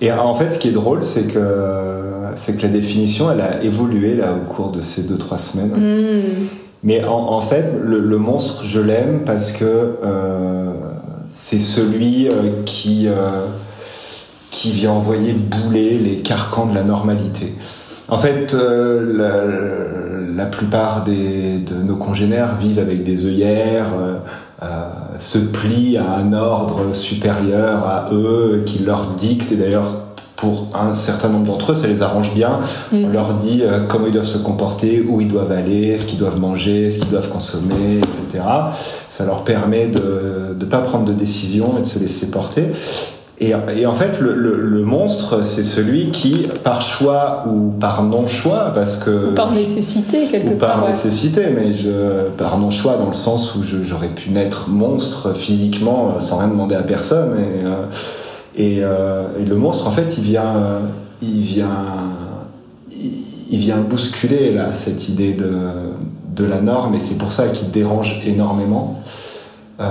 Et en fait, ce qui est drôle, c'est que c'est que la définition, elle a évolué là au cours de ces deux trois semaines. Hmm. Mais en, fait, le, monstre, je l'aime parce que euh, c'est celui euh, qui qui vient envoyer bouler les carcans de la normalité. En fait, euh, la, plupart des, de nos congénères vivent avec des œillères, euh, euh, se plient à un ordre supérieur à eux qui leur dicte, et d'ailleurs pour un certain nombre d'entre eux, ça les arrange bien. On Mm. leur dit euh, comment ils doivent se comporter, où ils doivent aller, ce qu'ils doivent manger, ce qu'ils doivent consommer, etc. Ça leur permet de ne pas prendre de décision et de se laisser porter. Et, et en fait, le, le- le monstre, c'est celui qui, par choix ou par non-choix, parce que Par nécessité, quelque ou par part. ouais. nécessité, mais je, par non choix dans le sens où j'aurais pu naître monstre physiquement euh, sans rien demander à personne. Et, euh, et, euh, et le monstre, en fait, il vient, il vient, il, il vient bousculer là cette idée de, de la norme, et c'est pour ça qu'il dérange énormément. Euh,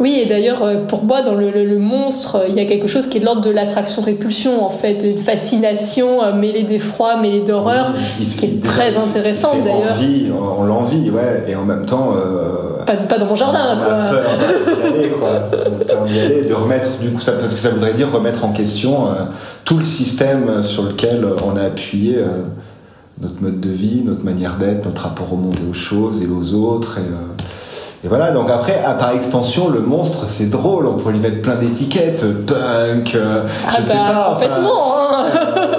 Oui, et d'ailleurs, euh, pour moi, dans le, le- le monstre, il y a quelque chose qui est de l'ordre de l'attraction-répulsion, en fait, une fascination euh, mêlée d'effroi, mêlée d'horreur. qui est très il- il intéressant, fait d'ailleurs. on, on l'envie, ouais, et en même temps. euh, Pas, pas dans mon jardin, on a quoi. peur d'y aller, quoi. On a peur d'y aller, de remettre, du coup, ça, parce que ça voudrait dire remettre en question euh, tout le système sur lequel on a appuyé euh, notre mode de vie, notre manière d'être, notre rapport au monde et aux choses et aux autres. Et, et voilà, donc après, ah, par extension, le monstre, c'est drôle, on pourrait lui mettre plein d'étiquettes, punk, euh, Ah je sais bah, pas. enfin, complètement, hein.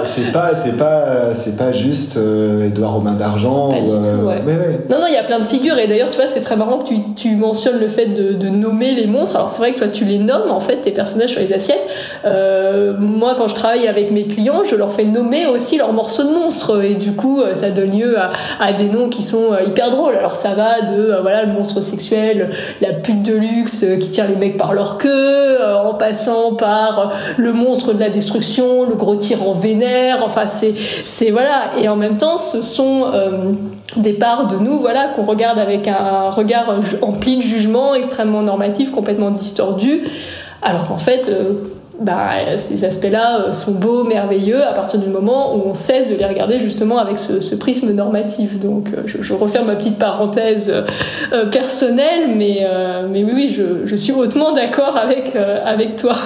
Euh, c'est pas, c'est pas, c'est pas juste euh, Édouard aux mains d'argent. Pas ou, du euh, tout, ouais. mais ouais. Non, non, il y a plein de figures, et d'ailleurs, tu vois, c'est très marrant que tu, tu mentionnes le fait de, de nommer les monstres. Alors, c'est vrai que toi, tu les nommes, en fait, tes personnages sur les assiettes. Euh, moi, quand je travaille avec mes clients, je leur fais nommer aussi leurs morceaux de monstres, et du coup, euh, ça donne lieu à, à des noms qui sont euh, hyper drôles. Alors, ça va de, euh, voilà, le monstre sexuel, la pute de luxe euh, qui tient les mecs par leur queue, euh, en passant par euh, le monstre de la destruction, le gros tyran vénère, enfin, c'est, voilà. Et en même temps, ce sont, euh, des parts de nous voilà qu'on regarde avec un regard empli de jugement extrêmement normatif complètement distordu alors qu'en fait euh, bah, ces aspects-là euh, sont beaux, merveilleux à partir du moment où on cesse de les regarder justement avec ce, prisme normatif. Donc je, referme ma petite parenthèse personnelle, mais, euh, oui, oui, je, suis hautement d'accord avec, avec toi.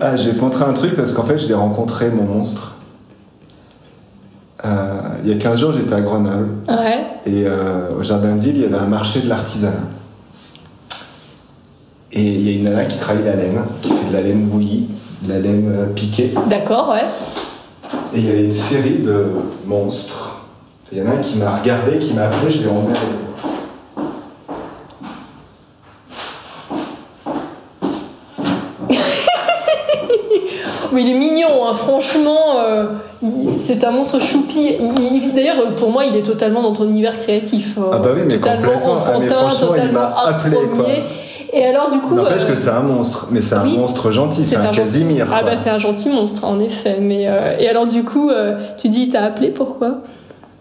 Ah, je vais te montrer un truc parce qu'en fait, je l'ai rencontré, mon monstre. Euh, il y a 15 jours, j'étais à Grenoble Ouais, et euh, au jardin de ville, il y avait un marché de l'artisanat. Et il y a une nana qui travaille la laine, qui fait de la laine bouillie, de la laine euh, piquée. d'accord, ouais. Et il y avait une série de monstres. Il y en a un qui m'a regardé, qui m'a appelé, je l'ai emmené. Mais il est mignon, hein, franchement. euh, c'est un monstre choupi. Il- il- D'ailleurs, pour moi, il est totalement dans ton univers créatif. euh, Ah bah oui, mais totalement complètement. Ah, mais enfantin, il totalement appelé, quoi. Et alors, du coup. N'empêche euh, que c'est un monstre, mais c'est un oui, monstre gentil, c'est un, Casimir. Ah bah c'est un gentil monstre, en effet. Mais euh, et alors, du coup, tu dis, il t'a appelé, pourquoi?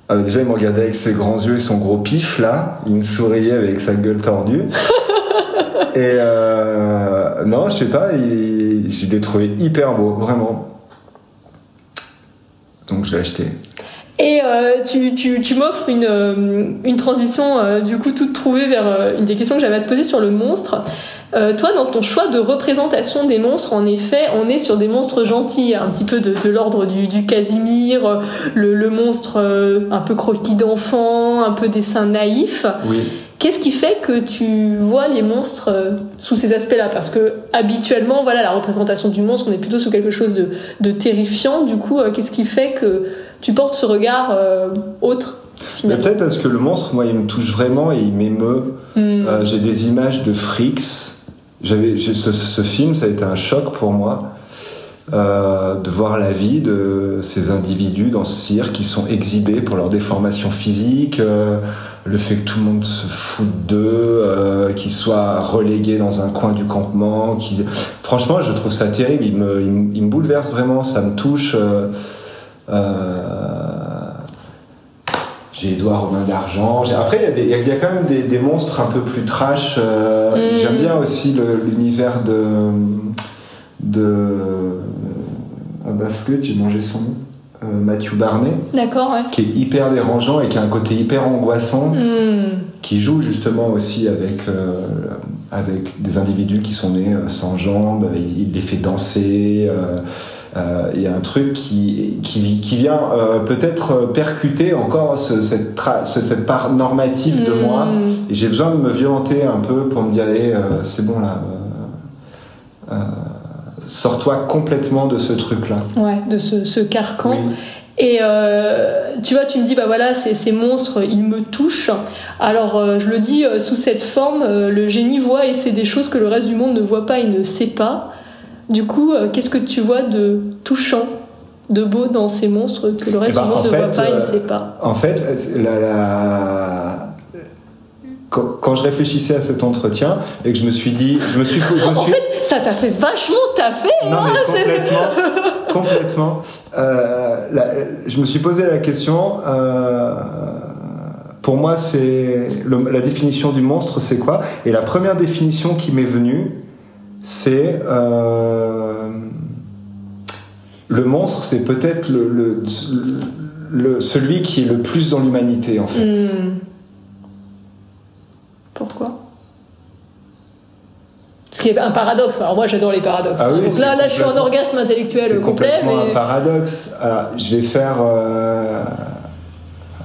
Ah bah déjà, il me regardait avec ses grands yeux et son gros pif, là. Il me souriait avec sa gueule tordue. et euh, non, je sais pas, il, je l'ai trouvé hyper beau, vraiment. Donc je l'ai acheté. Et euh, tu, tu, tu m'offres une, euh, une transition euh, du coup toute trouvée vers une des questions que j'avais à te poser sur le monstre. Toi, dans ton choix de représentation des monstres, en effet, on est sur des monstres gentils, un petit peu de, de l'ordre du, du Casimir, le, le monstre un peu croquis d'enfant, un peu dessin naïf. Oui. Qu'est-ce qui fait que tu vois les monstres euh, sous ces aspects-là? Parce que habituellement, voilà, la représentation du monstre, on est plutôt sous quelque chose de, de terrifiant. Du coup, euh, qu'est-ce qui fait que tu portes ce regard euh, autre peut-être parce que le monstre, moi, il me touche vraiment et il m'émeut. Hmm. Euh, J'ai des images de Fricks. J'avais ce, ce film, ça a été un choc pour moi euh, de voir la vie de ces individus dans ce cirque qui sont exhibés pour leur déformation physique, euh, le fait que tout le monde se foute d'eux, euh, qu'ils soient relégués dans un coin du campement. Qui... Franchement, je trouve ça terrible. Il me, il me, il me bouleverse vraiment, ça me touche. euh, euh, j'ai Edouard aux mains d'argent. Après, il y a y, y quand même des, des monstres un peu plus trash. Mm. J'aime bien aussi l'univers de. de. Ah bah, flûte, j'ai mangé son nom. Euh, Matthew Barney, D'accord, ouais. qui est hyper dérangeant et qui a un côté hyper angoissant, Hmm. qui joue justement aussi avec, euh, avec des individus qui sont nés euh, sans jambes, il, les fait danser. euh, euh, Il y a un truc qui, qui, qui vient peut-être percuter encore ce- cette, ce- cette part normative de Hmm. moi. Et j'ai besoin de me violenter un peu pour me dire, allez, euh, c'est bon là. Sors-toi complètement de ce truc-là. Ouais, de ce, ce carcan. Et euh, tu vois, tu me dis, bah voilà, ces, ces monstres, ils me touchent. Alors, euh, je le dis euh, sous cette forme, le génie voit et c'est des choses que le reste du monde ne voit pas et ne sait pas. Du coup, qu'est-ce que tu vois de touchant, de beau dans ces monstres que le reste Eh ben, du monde en ne fait, voit pas et ne sait pas? En fait, la- la- Quand, je réfléchissais à cet entretien et que je me suis dit, je me suis, je me En fait, ça t'a fait vachement taffer, non hein, mais complètement, complètement. Euh, la- je me suis posé la question. euh, pour moi, c'est la définition du monstre, c'est quoi? Et la première définition qui m'est venue, c'est euh, le monstre, c'est peut-être le, le- le- celui qui est le plus dans l'humanité en fait. Hmm. Pourquoi Ce qui est un paradoxe. Alors moi j'adore les paradoxes. Ah oui, Donc c'est là, là je suis en orgasme intellectuel C'est complet. complètement Mais... un paradoxe. Alors, je vais faire. euh,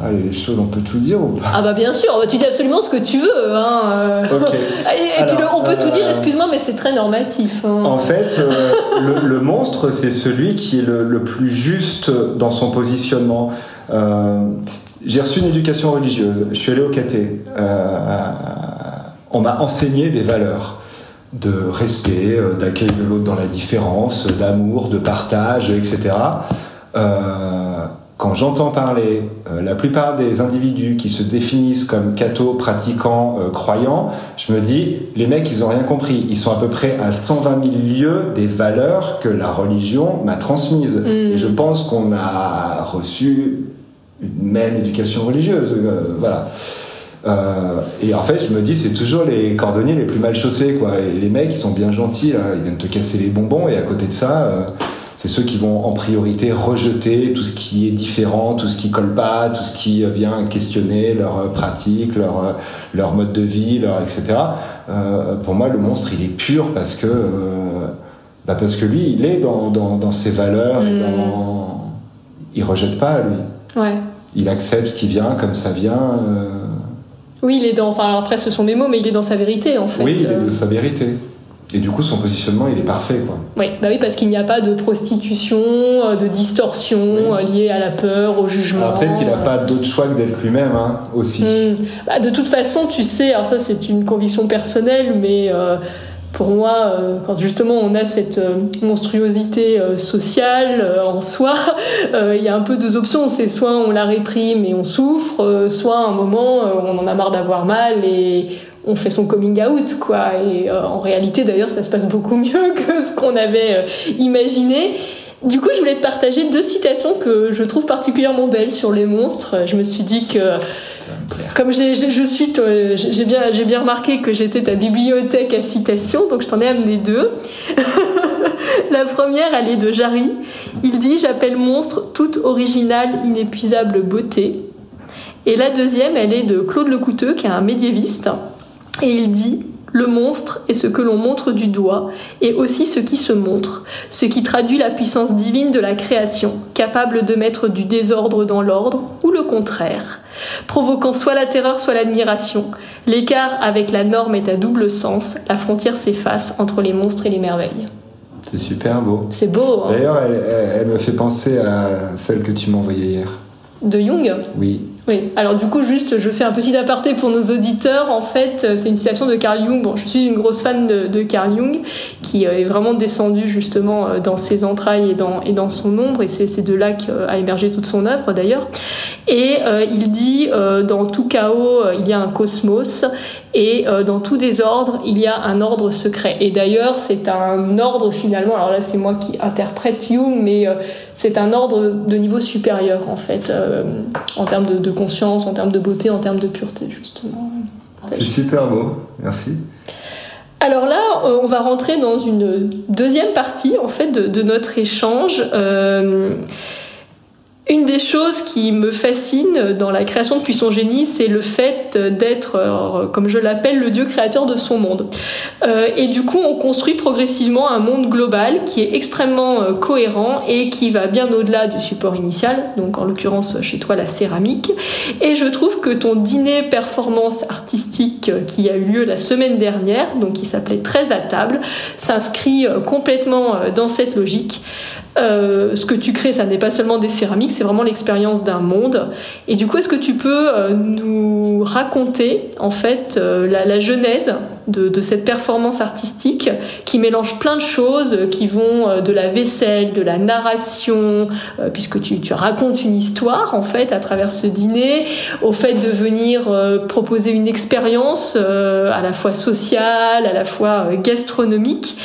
Ah, il y a des choses, on peut tout dire ou pas? Ah bah bien sûr, tu dis absolument ce que tu veux. Hein. euh. Et, puis le- on peut tout dire, euh, excuse-moi, mais c'est très normatif. hein. En fait, euh, le, le monstre, c'est celui qui est le, le plus juste dans son positionnement. J'ai reçu une éducation religieuse. Je suis allé au caté. Euh, on m'a enseigné des valeurs de respect, euh, d'accueil de l'autre dans la différence, d'amour, de partage, etc. Euh, quand j'entends parler euh, la plupart des individus qui se définissent comme cathos, pratiquants, euh, croyants, je me dis, les mecs, ils ont rien compris. Ils sont à peu près à 120 000 lieues des valeurs que la religion m'a transmises. Mm. Et je pense qu'on a reçu une même éducation religieuse. voilà. Euh, et en fait, je me dis, c'est toujours les cordonniers les plus mal chaussés, quoi. Et les mecs, ils sont bien gentils, là. Ils viennent te casser les bonbons, et à côté de ça, euh, c'est ceux qui vont en priorité rejeter tout ce qui est différent, tout ce qui colle pas, tout ce qui vient questionner leur euh, pratique, leur, euh, leur mode de vie, leur, etc. Euh, pour moi, le monstre, il est pur parce que, euh, bah parce que lui, il est dans, dans, dans ses valeurs, et Mm. dans... il rejette pas, lui. Ouais. Il accepte ce qui vient comme ça vient. Oui, il est dans. Enfin, alors après, ce sont des mots, mais il est dans sa vérité, en fait. Oui, il est Euh, de sa vérité. Et du coup, son positionnement, il est parfait, quoi. Oui, bah oui, parce qu'il n'y a pas de prostitution, euh, de distorsion Oui. euh, liée à la peur, au jugement. Alors peut-être qu'il n'a pas d'autre choix que d'être lui-même, hein, aussi. Hmm. Bah, de toute façon, tu sais, alors ça c'est une conviction personnelle, mais euh, pour moi, euh, quand justement on a cette euh, monstruosité euh, sociale en soi, il y a un peu deux options. C'est soit on la réprime et on souffre, soit à un moment on en a marre d'avoir mal et on fait son coming out, quoi. Et euh, en réalité, d'ailleurs, ça se passe beaucoup mieux que ce qu'on avait euh, imaginé. Du coup, je voulais te partager deux citations que je trouve particulièrement belles sur les monstres. Je me suis dit que comme je suis, j'ai bien, j'ai bien remarqué que j'étais ta bibliothèque à citations, donc je t'en ai amené deux. La première, elle est de Jarry. Il dit J'appelle monstre toute originale, inépuisable beauté. Et la deuxième, elle est de Claude Lecouteux, qui est un médiéviste. Et il dit Le monstre est ce que l'on montre du doigt, et aussi ce qui se montre, ce qui traduit la puissance divine de la création, capable de mettre du désordre dans l'ordre, ou le contraire provoquant soit la terreur, soit l'admiration. L'écart avec la norme est à double sens, la frontière s'efface entre les monstres et les merveilles. C'est super beau. C'est beau, hein D'ailleurs, elle, elle- elle me fait penser à celle que tu m'as envoyée hier. De Jung? Oui. Oui, alors du coup, juste, je fais un petit aparté pour nos auditeurs. En fait, euh, c'est une citation de Carl Jung. Bon, je suis une grosse fan de, Carl Jung, qui euh, est vraiment descendu justement euh, dans ses entrailles et dans, son ombre, et c'est de là qu'a émergé toute son œuvre d'ailleurs. Et il dit, dans tout chaos, il y a un cosmos, et dans tout désordre, il y a un ordre secret. Et d'ailleurs, c'est un ordre finalement, alors là c'est moi qui interprète Jung, mais c'est un ordre de niveau supérieur en fait, en termes de conscience, en termes de beauté, en termes de pureté justement. C'est super beau. Merci. Alors là, euh, on va rentrer dans une deuxième partie en fait de, de notre échange. Euh, une des choses qui me fascine dans la création de Puissant Génie, c'est le fait d'être, euh, comme je l'appelle, le Dieu créateur de son monde. Euh, et du coup, on construit progressivement un monde global qui est extrêmement euh, cohérent et qui va bien au-delà du support initial, donc en l'occurrence chez toi la céramique. Et je trouve que ton dîner performance artistique qui a eu lieu la semaine dernière, donc qui s'appelait Très à table, s'inscrit complètement dans cette logique. Euh, ce que tu crées, ça n'est pas seulement des céramiques, c'est vraiment l'expérience d'un monde. Et du coup, est-ce que tu peux euh, nous raconter en fait euh, la, la, genèse de, cette performance artistique qui mélange plein de choses, qui vont de la vaisselle, de la narration, puisque tu, tu, racontes une histoire en fait à travers ce dîner, au fait de venir proposer une expérience à la fois sociale, à la fois gastronomique.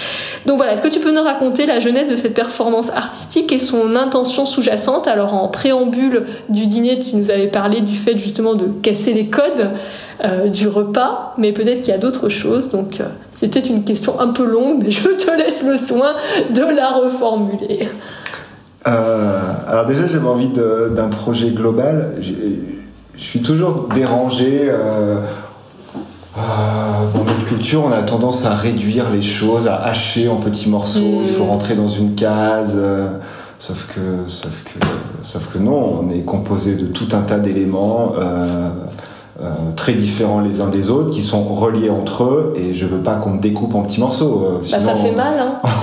Donc voilà, est-ce que tu peux nous raconter la genèse de cette performance artistique et son intention sous-jacente? Alors en préambule du dîner, tu nous avais parlé du fait justement de casser les codes euh, du repas, mais peut-être qu'il y a d'autres choses. Donc euh, c'était une question un peu longue, mais je te laisse le soin de la reformuler. Euh, alors déjà, j'avais envie d'un projet global. Je suis toujours dérangé dans notre culture, on a tendance à réduire les choses, à hacher en petits morceaux. Il faut mm. rentrer dans une case. Sauf que, sauf que, sauf que non, on est composé de tout un tas d'éléments euh, très différents les uns des autres, qui sont reliés entre eux. Et je veux pas qu'on me découpe en petits morceaux. bah ça fait mal, hein.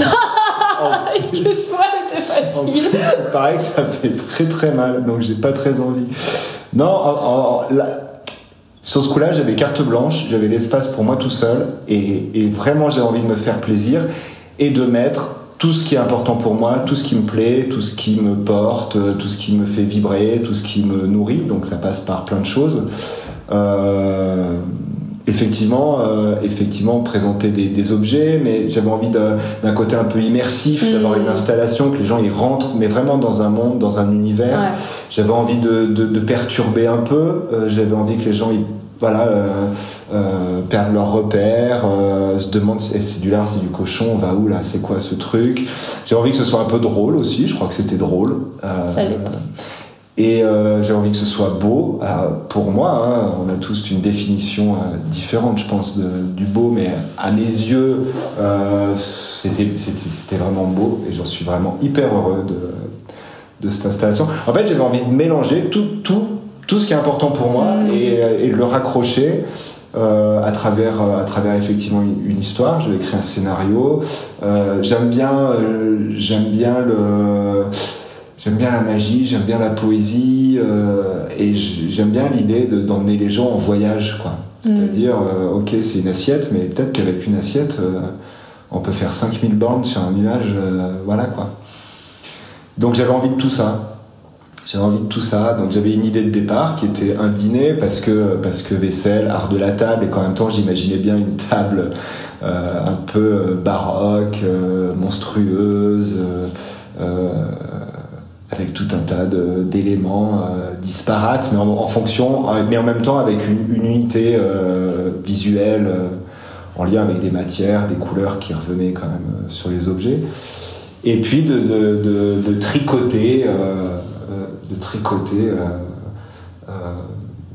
Excuse-moi, c'était facile. En plus, il paraît que ça fait très très mal, donc j'ai pas très envie. Non, en, sur ce coup-là, j'avais carte blanche, j'avais l'espace pour moi tout seul, et, vraiment j'avais envie de me faire plaisir et de mettre tout ce qui est important pour moi, tout ce qui me plaît, tout ce qui me porte, tout ce qui me fait vibrer, tout ce qui me nourrit. Donc ça passe par plein de choses. Euh, effectivement, euh, effectivement, présenter des, objets, mais j'avais envie d'un côté un peu immersif, d'avoir une installation, que les gens y rentrent, mais vraiment dans un monde, dans un univers. J'avais envie de, perturber un peu. Euh, j'avais envie que les gens y voilà, euh, perdent leurs repères, se demandent si c'est du lard, c'est du cochon, on va où là, c'est quoi ce truc? J'ai envie que ce soit un peu drôle aussi, je crois que c'était drôle. Ça et j'ai envie que ce soit beau. pour moi, hein, on a tous une définition différente, je pense, de, du beau, mais à mes yeux, c'était vraiment beau et j'en suis vraiment hyper heureux de, de cette installation. En fait, j'avais envie de mélanger tout, tout tout ce qui est important pour moi mm. et, et, le raccrocher euh, à travers à travers effectivement une, histoire. J'avais écrit un scénario. Euh, j'aime bien euh, j'aime bien le j'aime bien la magie, j'aime bien la poésie euh, et j'aime bien l'idée d'emmener les gens en voyage quoi. Mm. C'est-à-dire euh, ok c'est une assiette mais peut-être qu'avec une assiette on peut faire 5000 bornes sur un nuage voilà quoi. Donc j'avais envie de tout ça. J'avais envie de tout ça, donc j'avais une idée de départ qui était un dîner parce que parce que vaisselle, art de la table et qu'en même temps j'imaginais bien une table euh, un peu euh, baroque, euh, monstrueuse, avec tout un tas d'éléments disparates, mais en, fonction, mais en même temps avec une, unité visuelle en lien avec des matières, des couleurs qui revenaient quand même sur les objets, et puis de, de, de tricoter de tricoter euh, euh,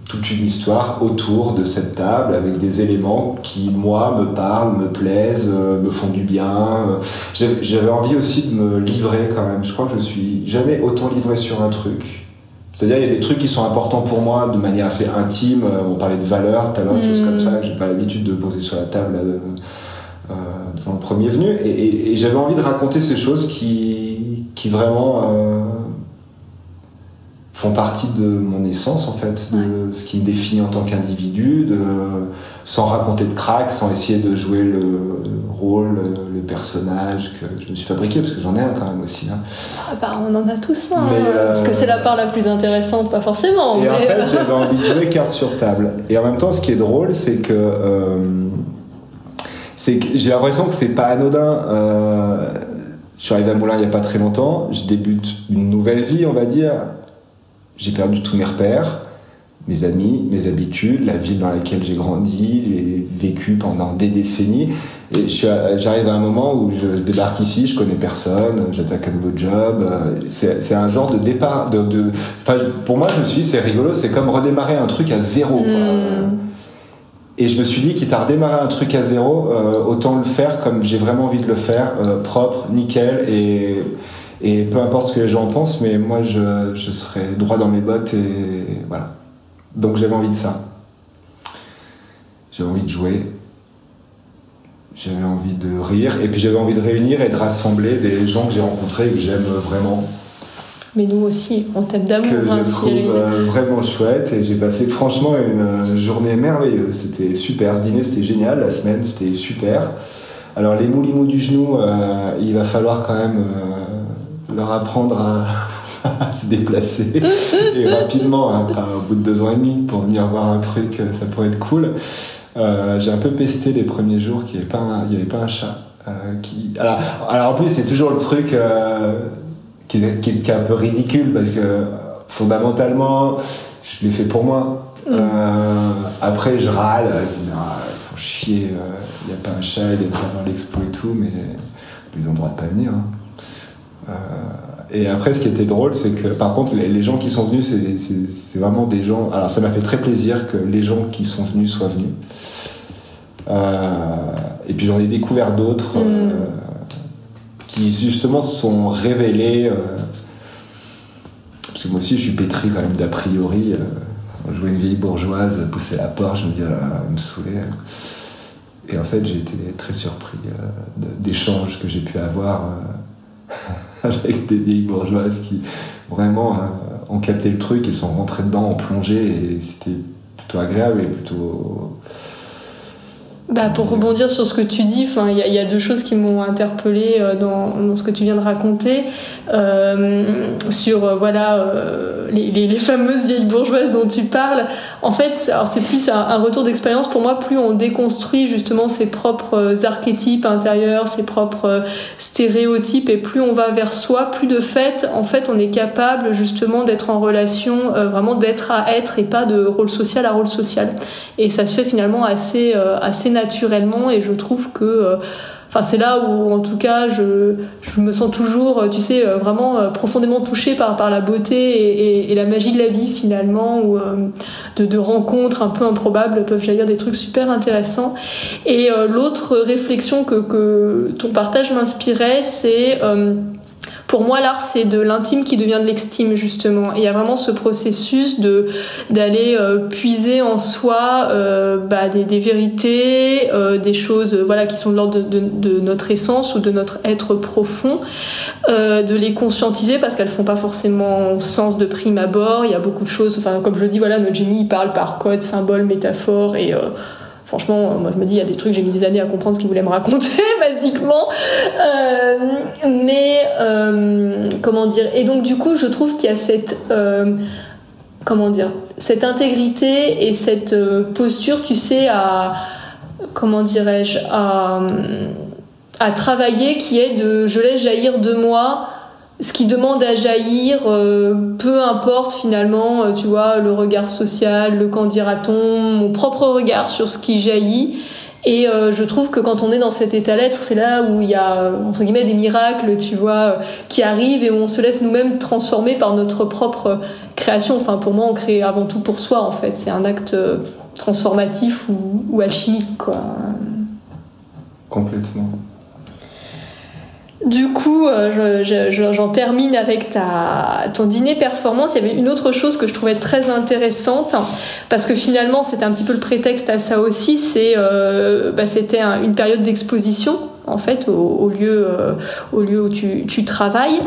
toute une histoire autour de cette table avec des éléments qui, moi, me parlent, me plaisent, euh, me font du bien. J'avais envie aussi de me livrer quand même. Je crois que je me suis jamais autant livré sur un truc. C'est-à-dire, il y a des trucs qui sont importants pour moi de manière assez intime. On parlait de valeurs tout à l'heure, des choses comme ça. J'ai pas l'habitude de poser sur la table devant le premier venu. Et, j'avais envie de raconter ces choses qui, qui vraiment font partie de mon essence en fait, de ce qui me définit en tant qu'individu, de sans raconter de crack, sans essayer de jouer le, rôle, le, personnage que je me suis fabriqué, parce que j'en ai un quand même aussi. Hein. Ah bah, on en a tous un, hein, parce que c'est la part la plus intéressante, pas forcément. Et en fait, j'avais envie de jouer carte sur table. Et en même temps, ce qui est drôle, c'est que euh, c'est que j'ai l'impression que c'est pas anodin. Euh, je suis arrivé à Moulin il y a pas très longtemps, je débute une nouvelle vie, on va dire j'ai perdu tous mes repères. mes amis, mes habitudes, la ville dans laquelle j'ai grandi, j'ai vécu pendant des décennies. Et j'arrive à un moment où je débarque ici, je connais personne, j'attaque un nouveau job. C'est un genre de départ. De, de, pour moi, je me suis dit, c'est rigolo, c'est comme redémarrer un truc à zéro. Hmm. Et je me suis dit, quitte à redémarrer un truc à zéro, euh, autant le faire comme j'ai vraiment envie de le faire, euh, propre, nickel, et, et peu importe ce que les gens pensent, mais moi, je, je serai droit dans mes bottes, et voilà. Donc j'avais envie de ça. J'avais envie de jouer. J'avais envie de rire. Et puis j'avais envie de réunir et de rassembler des gens que j'ai rencontrés et que j'aime vraiment. Mais nous aussi, on t'aime d'amour. Que hein, je trouve euh, vraiment chouette. Et j'ai passé franchement une journée merveilleuse. C'était super. Ce dîner, c'était génial. La semaine, c'était super. Alors les moulimous du genou, euh, il va falloir quand même euh, leur apprendre à se déplacer et rapidement, hein, au bout de deux ans et demi, pour venir voir un truc, euh, ça pourrait être cool. Euh, j'ai un peu pesté les premiers jours qu'il n'y avait, pas un, avait pas un chat. Euh, qui... alors, alors, en plus, c'est toujours le truc qui est, qui, est, un peu ridicule parce que fondamentalement, je l'ai fait pour moi. Mm. après, je râle, je dis, ah, faut chier, il n'y a pas un chat, il est pas dans l'expo et tout, mais ils ont le droit de pas venir. Hein. Et après, ce qui était drôle, c'est que par contre, les, gens qui sont venus, c'est vraiment des gens. Alors, ça m'a fait très plaisir que les gens qui sont venus soient venus. Euh, et puis, j'en ai découvert d'autres euh, mm. qui, justement, se sont révélés. Euh, parce que moi aussi, je suis pétri quand même d'a priori. je vois une vieille bourgeoise pousser la porte, je me dis, ah, elle me saouler. Et en fait, j'ai été très surpris d'échanges que j'ai pu avoir. avec des vieilles bourgeoises qui vraiment euh, ont capté le truc et sont rentrées dedans en plongée et c'était plutôt agréable et plutôt bah, pour rebondir sur ce que tu dis, il y, a deux choses qui m'ont interpellé euh, dans, ce que tu viens de raconter. Euh, sur euh, voilà les, fameuses vieilles bourgeoises dont tu parles. En fait, c'est plus un, un retour d'expérience pour moi. Plus on déconstruit justement ses propres archétypes intérieurs, ses propres stéréotypes, et plus on va vers soi, plus de fait, en fait, on est capable justement d'être en relation, vraiment d'être à être et pas de rôle social à rôle social. Et ça se fait finalement assez assez naturellement. Et je trouve que Enfin, c'est là où, en tout cas, je, je, me sens toujours, tu sais, euh, vraiment euh, profondément touchée par, par la beauté et, la magie de la vie, finalement, où euh, de, rencontres un peu improbables peuvent jaillir des trucs super intéressants. Et l'autre réflexion que ton partage m'inspirait, c'est pour moi, l'art, c'est de l'intime qui devient de l'extime, justement. Il y a vraiment ce processus de d'aller euh, puiser en soi euh, bah, des, vérités, euh, des choses voilà, qui sont de l'ordre de, notre essence ou de notre être profond, de les conscientiser parce qu'elles font pas forcément sens de prime abord. Il y a beaucoup de choses, enfin, comme je le dis, voilà, notre génie, parle par code, symbole, métaphore et franchement, moi je me dis, il y a des trucs, j'ai mis des années à comprendre ce qu'il voulait me raconter, basiquement. Euh, mais, euh, comment dire? Et donc, du coup, je trouve qu'il y a cette. Euh, comment dire? Cette intégrité et cette posture, tu sais, à. Comment dirais-je à, à travailler qui est de je laisse jaillir de moi ce qui demande à jaillir, euh, peu importe finalement, euh, tu vois, le regard social, le qu'en dira-t-on, mon propre regard sur ce qui jaillit. Et euh, je trouve que quand on est dans cet état d'être, c'est là où il y a entre guillemets des miracles, tu vois, qui arrivent et où on se laisse nous-mêmes transformer par notre propre création. Enfin, pour moi, on crée avant tout pour soi en fait. C'est un acte transformatif ou, ou alchimique, quoi. Complètement. Du coup, euh, j'en termine avec ta, ton dîner performance. Il y avait une autre chose que je trouvais très intéressante, parce que finalement, c'était un petit peu le prétexte à ça aussi. C'est, euh, bah, c'était une période d'exposition en fait au, lieu euh, au lieu où tu, tu travailles.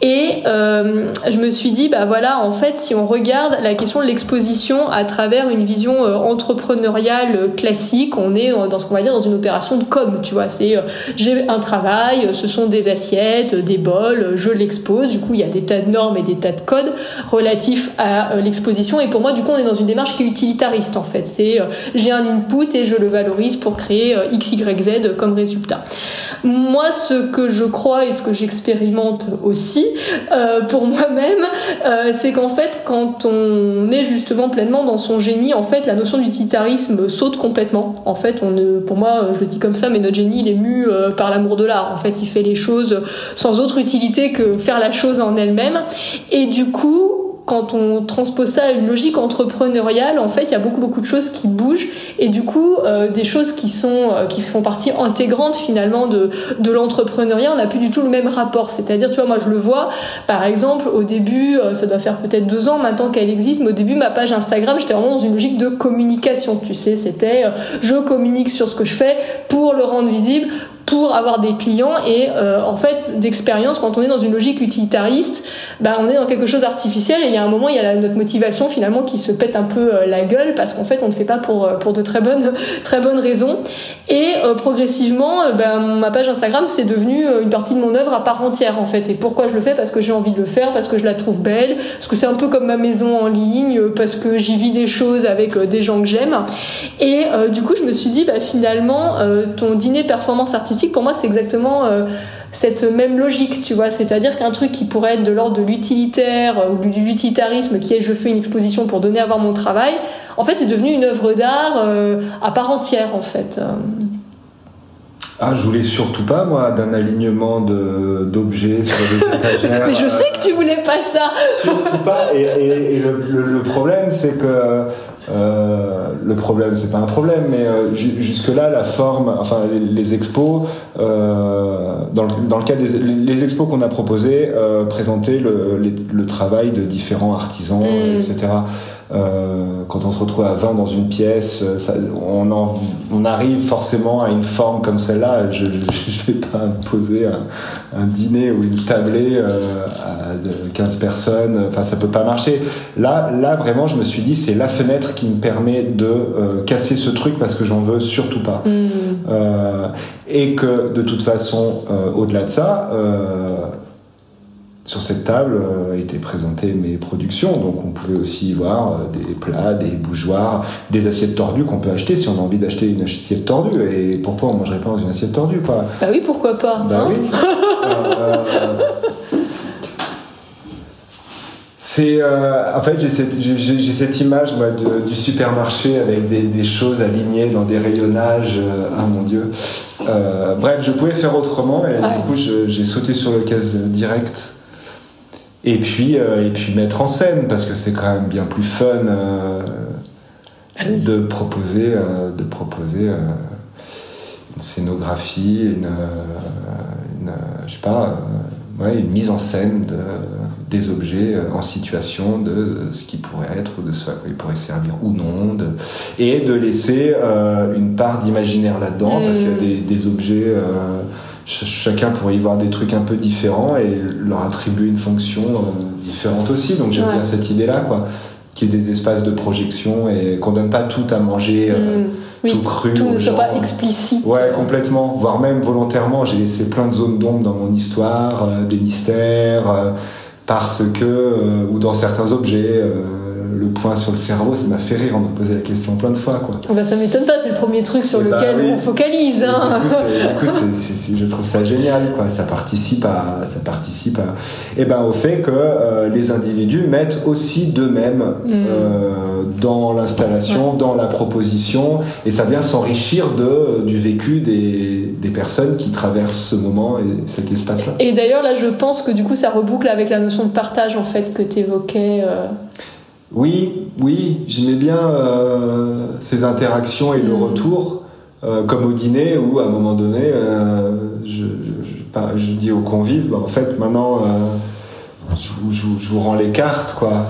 Et euh, je me suis dit bah voilà en fait si on regarde la question de l'exposition à travers une vision euh, entrepreneuriale classique on est dans ce qu'on va dire dans une opération de com tu vois. C'est j'ai un travail ce sont des assiettes des bols je l'expose. Du coup il y a des tas de normes et des tas de codes relatifs à l'exposition. Et pour moi du coup on est dans une démarche qui est utilitariste en fait. C'est j'ai un input et je le valorise pour créer x y z comme résultat Moi, ce que je crois et ce que j'expérimente aussi euh, pour moi-même, euh, c'est qu'en fait, quand on est justement pleinement dans son génie, en fait, la notion d'utilitarisme saute complètement. En fait, on, pour moi, je le dis comme ça, mais notre génie, il est mu euh, par l'amour de l'art. En fait, il fait les choses sans autre utilité que faire la chose en elle-même. Et du coup, quand on transpose ça à une logique entrepreneuriale, en fait, il y a beaucoup beaucoup de choses qui bougent et du coup, euh, des choses qui sont euh, qui font partie intégrante finalement de l'entrepreneuriat, on n'a plus du tout le même rapport. C'est-à-dire, tu vois, moi je le vois, par exemple, au début, euh, ça doit faire peut-être deux ans maintenant qu'elle existe, mais au début, ma page Instagram, j'étais vraiment dans une logique de communication. Tu sais, c'était je communique sur ce que je fais pour le rendre visible, pour avoir des clients et euh, en fait d'expérience quand on est dans une logique utilitariste bah, on est dans quelque chose d'artificiel et il y a un moment il y a notre motivation finalement qui se pète un peu euh, la gueule parce qu'en fait on ne fait pas pour, euh, pour de très bonnes, très bonnes raisons. Et progressivement bah, ma page Instagram c'est devenu une partie de mon œuvre à part entière en fait. Et pourquoi je le fais? Parce que j'ai envie de le faire parce que je la trouve belle parce que c'est un peu comme ma maison en ligne parce que j'y vis des choses avec des gens que j'aime. Et du coup je me suis dit bah, finalement ton dîner performance artistique pour moi, c'est exactement euh, cette même logique, tu vois. C'est-à-dire qu'un truc qui pourrait être de l'ordre de l'utilitaire euh, ou de l'utilitarisme, qui est je fais une exposition pour donner à voir mon travail, en fait, c'est devenu une œuvre d'art euh, à part entière, en fait. Ah, je voulais surtout pas, moi, d'un alignement d'objets sur les étagères. Mais je sais que tu voulais pas ça. surtout pas. Et, le, problème, c'est que euh, le problème, c'est pas un problème, mais euh, jusque-là, la forme, enfin, les, expos, euh, dans, le, dans, le, cas des les expos qu'on a proposés, présentaient le, le, travail de différents artisans, mm. etc. Euh, quand on se retrouve à 20 dans une pièce, euh, ça, on, on, arrive forcément à une forme comme celle-là. Je ne vais pas imposer un, un, dîner ou une tablée euh, à 15 personnes. Enfin, ça peut pas marcher. Là, là vraiment, je me suis dit, c'est la fenêtre qui me permet de euh, casser ce truc parce que j'en veux surtout pas. Mmh. et que de toute façon, au-delà de ça, sur cette table euh, étaient présentées mes productions, donc on pouvait aussi voir euh, des plats, des bougeoirs, des assiettes tordues qu'on peut acheter si on a envie d'acheter une assiette tordue. Et pourquoi on mangerait pas dans une assiette tordue quoi? Bah oui, pourquoi pas Bah hein? oui. euh, c'est en fait j'ai cette, j'ai, cette image moi du supermarché avec des, des, choses alignées dans des rayonnages ah mon dieu. Bref je pouvais faire autrement et du coup j'ai sauté sur le casse direct et puis, euh, et puis mettre en scène, parce que c'est quand même bien plus fun euh, ah de proposer, euh, de proposer une scénographie, une, je sais pas, ouais, une mise en scène de, des objets en situation de ce qui pourrait être ou de ce à quoi il pourrait servir ou non, de, et de laisser une part d'imaginaire là-dedans, parce qu'il y a des, des objets chacun pourrait y voir des trucs un peu différents et leur attribuer une fonction euh, différente aussi. Donc j'aime bien cette idée-là, quoi, qui est des espaces de projection et qu'on donne pas tout à manger. Euh, mm. tout cru. Tout ne soit pas explicite. Ouais, complètement. Voire même volontairement, j'ai laissé plein de zones d'ombre dans mon histoire, euh, des mystères, parce que, ou dans certains objets, le point sur le cerveau, ça m'a fait rire. On m'a posé la question plein de fois. Quoi. Bah, ça m'étonne pas, c'est le premier truc sur bah lequel on focalise. Hein. Du coup, je trouve ça génial. Quoi. Ça participe, à, ça participe à, et eh ben, au fait que euh, les individus mettent aussi d'eux-mêmes mm. euh, dans l'installation, dans la proposition, et ça vient s'enrichir de, du vécu des, des personnes qui traversent ce moment et cet espace-là. Et d'ailleurs, là, je pense que du coup, ça reboucle avec la notion de partage en fait que tu évoquais. Euh. Oui, oui, j'aimais bien euh, ces interactions et le mm. retour, euh, comme au dîner où à un moment donné, euh, je, je, dis aux convives, bah, en fait maintenant, je, vous rends les cartes, quoi.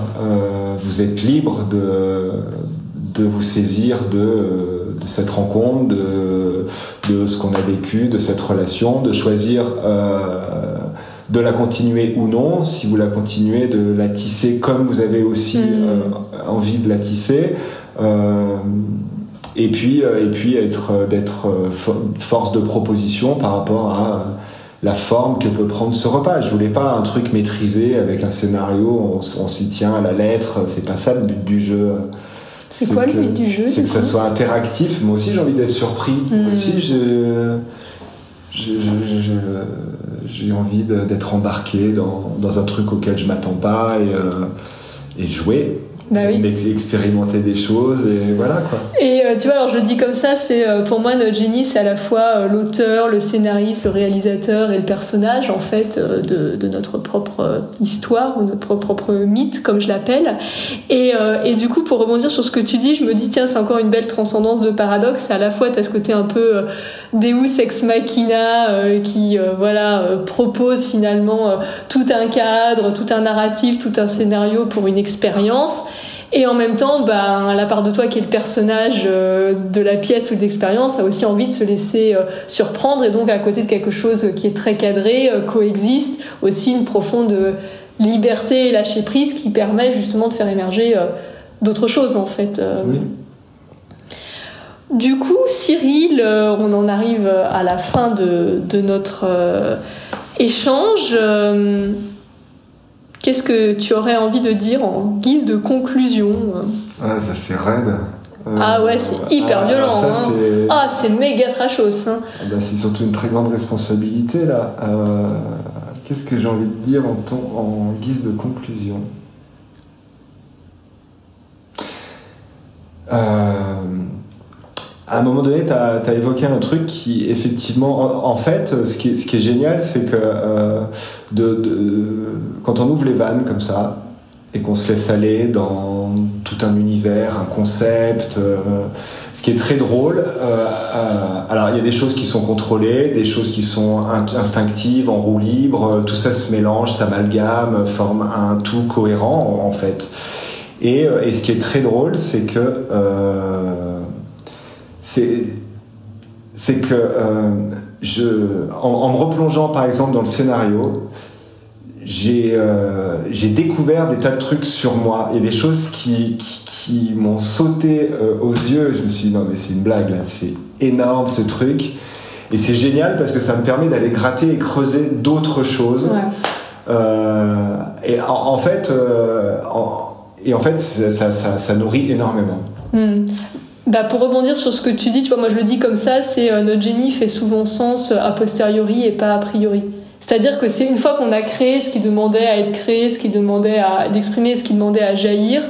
vous êtes libre de, de vous saisir de, de cette rencontre, de, de ce qu'on a vécu, de cette relation, de choisir de la continuer ou non, si vous la continuez, de la tisser comme vous avez aussi mm. euh, envie de la tisser. Euh, et puis, euh, et puis être d'être force de proposition par rapport à la forme que peut prendre ce repas. Je voulais pas un truc maîtrisé avec un scénario, on, s'y tient à la lettre. C'est pas ça le but du jeu. C'est quoi le but du jeu C'est que ça soit interactif. Moi aussi, j'ai envie d'être surpris. Mm. Aussi, je j'ai envie d'être embarqué dans, dans, un truc auquel je m'attends pas et, et jouer bah oui. expérimenter des choses et voilà quoi. Et euh, tu vois, alors je le dis comme ça, c'est euh, pour moi notre génie, c'est à la fois euh, l'auteur, le scénariste, le réalisateur et le personnage en fait de, de, notre propre histoire ou notre propre mythe comme je l'appelle. Et, et du coup, pour rebondir sur ce que tu dis, je me dis tiens, c'est encore une belle transcendance de paradoxe. À la fois, tu as ce côté un peu Deus ex machina qui voilà propose finalement tout un cadre, tout un narratif, tout un scénario pour une expérience. Et en même temps, ben, la part de toi qui est le personnage euh, de la pièce ou de l'expérience a aussi envie de se laisser euh, surprendre et donc à côté de quelque chose qui est très cadré, euh, coexiste aussi une profonde liberté et lâcher prise qui permet justement de faire émerger d'autres choses en fait. Oui. Du coup, Cyril, on en arrive à la fin de, de notre échange. Qu'est-ce que tu aurais envie de dire en guise de conclusion Ah, ça c'est raide. Euh, ah ouais, c'est hyper ah, violent. Ça, hein. Ah, c'est méga trashos. Hein. Ah bah, c'est surtout une très grande responsabilité là. Euh, qu'est-ce que j'ai envie de dire en, en guise de conclusion? Euh, à un moment donné, tu as, évoqué un truc qui, effectivement, en, fait, ce qui, est, génial, c'est que euh, de, quand on ouvre les vannes comme ça, et qu'on se laisse aller dans tout un univers, un concept, euh, ce qui est très drôle, euh, alors il y a des choses qui sont contrôlées, des choses qui sont instinctives, en roue libre, tout ça se mélange, s'amalgame, forme un tout cohérent, en, fait. Et, ce qui est très drôle, c'est que c'est que euh, je, en, me replongeant par exemple dans le scénario, j'ai euh, découvert des tas de trucs sur moi et des choses qui, qui, m'ont sauté euh, aux yeux. Je me suis dit non mais c'est une blague là, c'est énorme ce truc. Et c'est génial parce que ça me permet d'aller gratter et creuser d'autres choses. et en, fait, et en fait, ça, ça, nourrit énormément. Hmm. Bah pour rebondir sur ce que tu dis, moi je le dis comme ça, c'est euh, notre génie fait souvent sens a posteriori et pas a priori. C'est-à-dire que c'est une fois qu'on a créé ce qui demandait à être créé, ce qui demandait à d'exprimer, ce qui demandait à jaillir,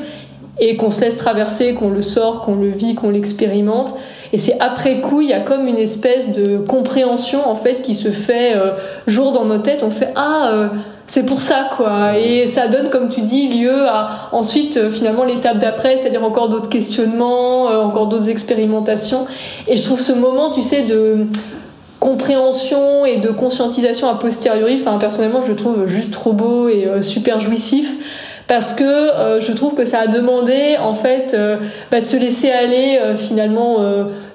et qu'on se laisse traverser, qu'on le sort, qu'on le vit, qu'on l'expérimente. Et c'est après coup, il y a comme une espèce de compréhension en fait qui se fait euh, jour dans nos têtes. On fait ah euh, c'est pour ça quoi. Et ça donne comme tu dis lieu à ensuite euh, finalement l'étape d'après c'est-à-dire encore d'autres questionnements euh, encore d'autres expérimentations. Et je trouve ce moment tu sais de compréhension et de conscientisation a posteriori enfin personnellement je le trouve juste trop beau et euh, super jouissif. Parce que je trouve que ça a demandé en fait bah, de se laisser aller finalement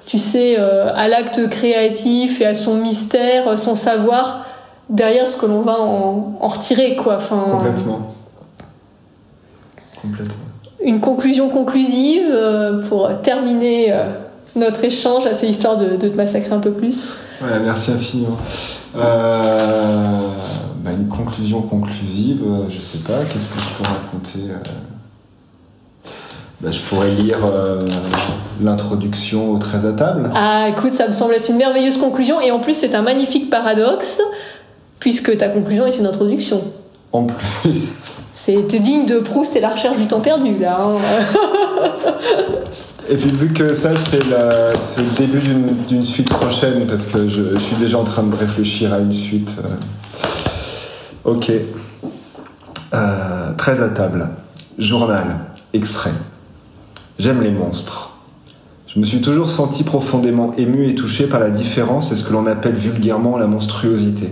tu sais à l'acte créatif et à son mystère son savoir derrière ce que l'on va en, retirer quoi. Enfin, Complètement. Complètement. Une conclusion conclusive euh, pour terminer euh, notre échange à ces histoires de, te massacrer un peu plus. Ouais, merci infiniment. Euh, bah, une conclusion conclusive, je sais pas, qu'est-ce que je peux raconter bah, je pourrais lire l'introduction au 13 à table. Ah, écoute, ça me semble être une merveilleuse conclusion. Et en plus, c'est un magnifique paradoxe puisque ta conclusion est une introduction. En plus. C'était digne de Proust et la recherche du temps perdu, là. Hein. et puis vu que ça, c'est le début d'une suite prochaine, parce que je, suis déjà en train de réfléchir à une suite. Euh. Ok. Euh, très à table. Journal. Extrait. J'aime les monstres. Je me suis toujours senti profondément ému et touché par la différence et ce que l'on appelle vulgairement la monstruosité.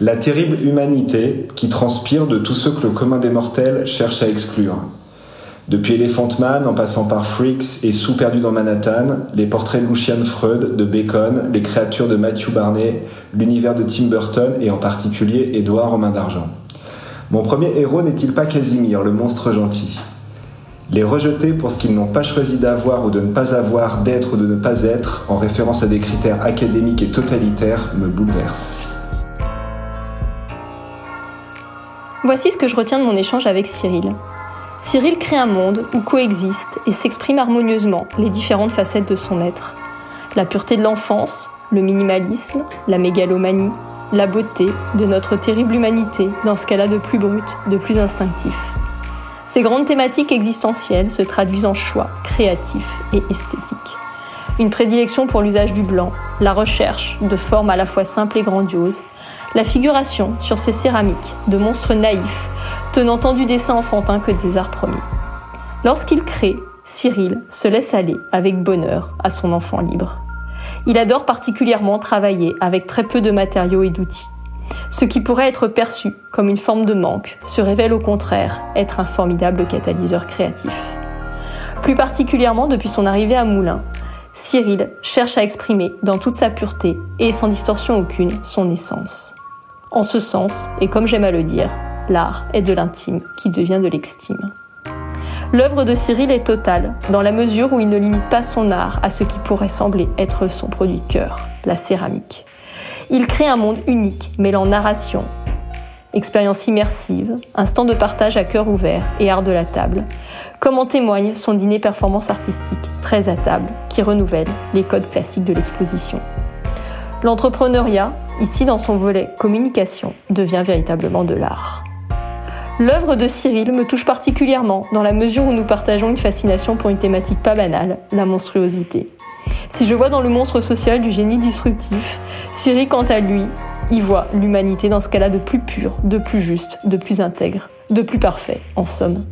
La terrible humanité qui transpire de tous ceux que le commun des mortels cherche à exclure. Depuis Elephant Man, en passant par Freaks et Sous perdu dans Manhattan, les portraits de Lucian Freud, de Bacon, les créatures de Matthew Barney, l'univers de Tim Burton et en particulier Édouard aux mains d'argent. Mon premier héros n'est-il pas Casimir, le monstre gentil? Les rejeter pour ce qu'ils n'ont pas choisi d'avoir ou de ne pas avoir, d'être ou de ne pas être, en référence à des critères académiques et totalitaires, me bouleverse. Voici ce que je retiens de mon échange avec Cyril. Cyril crée un monde où coexistent et s'expriment harmonieusement les différentes facettes de son être. La pureté de l'enfance, le minimalisme, la mégalomanie, la beauté de notre terrible humanité dans ce qu'elle a de plus brut, de plus instinctif. Ces grandes thématiques existentielles se traduisent en choix créatifs et esthétiques. Une prédilection pour l'usage du blanc, la recherche de formes à la fois simples et grandioses, la figuration sur ces céramiques de monstres naïfs, tenant tant du dessin enfantin que des arts premiers. Lorsqu'il crée, Cyril se laisse aller avec bonheur à son enfant libre. Il adore particulièrement travailler avec très peu de matériaux et d'outils. Ce qui pourrait être perçu comme une forme de manque se révèle au contraire être un formidable catalyseur créatif. Plus particulièrement depuis son arrivée à Moulins, Cyril cherche à exprimer dans toute sa pureté et sans distorsion aucune son essence. En ce sens, et comme j'aime à le dire, l'art est de l'intime qui devient de l'extime. L'œuvre de Cyril est totale, dans la mesure où il ne limite pas son art à ce qui pourrait sembler être son produit cœur, la céramique. Il crée un monde unique, mêlant narration, expérience immersive, instant de partage à cœur ouvert et art de la table, comme en témoigne son dîner performance artistique, très à table, qui renouvelle les codes classiques de l'exposition. L'entrepreneuriat, ici dans son volet communication, devient véritablement de l'art. L'œuvre de Cyril me touche particulièrement dans la mesure où nous partageons une fascination pour une thématique pas banale, la monstruosité. Si je vois dans le monstre social du génie disruptif, Cyril quant à lui y voit l'humanité dans ce qu'elle a de plus pur, de plus juste, de plus intègre, de plus parfait, en somme.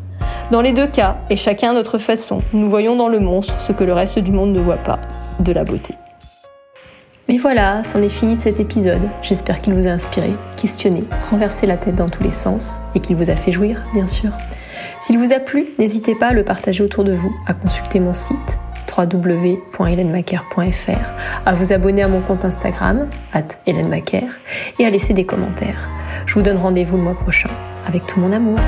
Dans les deux cas, et chacun à notre façon, nous voyons dans le monstre ce que le reste du monde ne voit pas, de la beauté. Et voilà, c'en est fini cet épisode. J'espère qu'il vous a inspiré, questionné, renversé la tête dans tous les sens et qu'il vous a fait jouir, bien sûr. S'il vous a plu, n'hésitez pas à le partager autour de vous, à consulter mon site www.helenmaker.fr, à vous abonner à mon compte Instagram, at et à laisser des commentaires. Je vous donne rendez-vous le mois prochain, avec tout mon amour.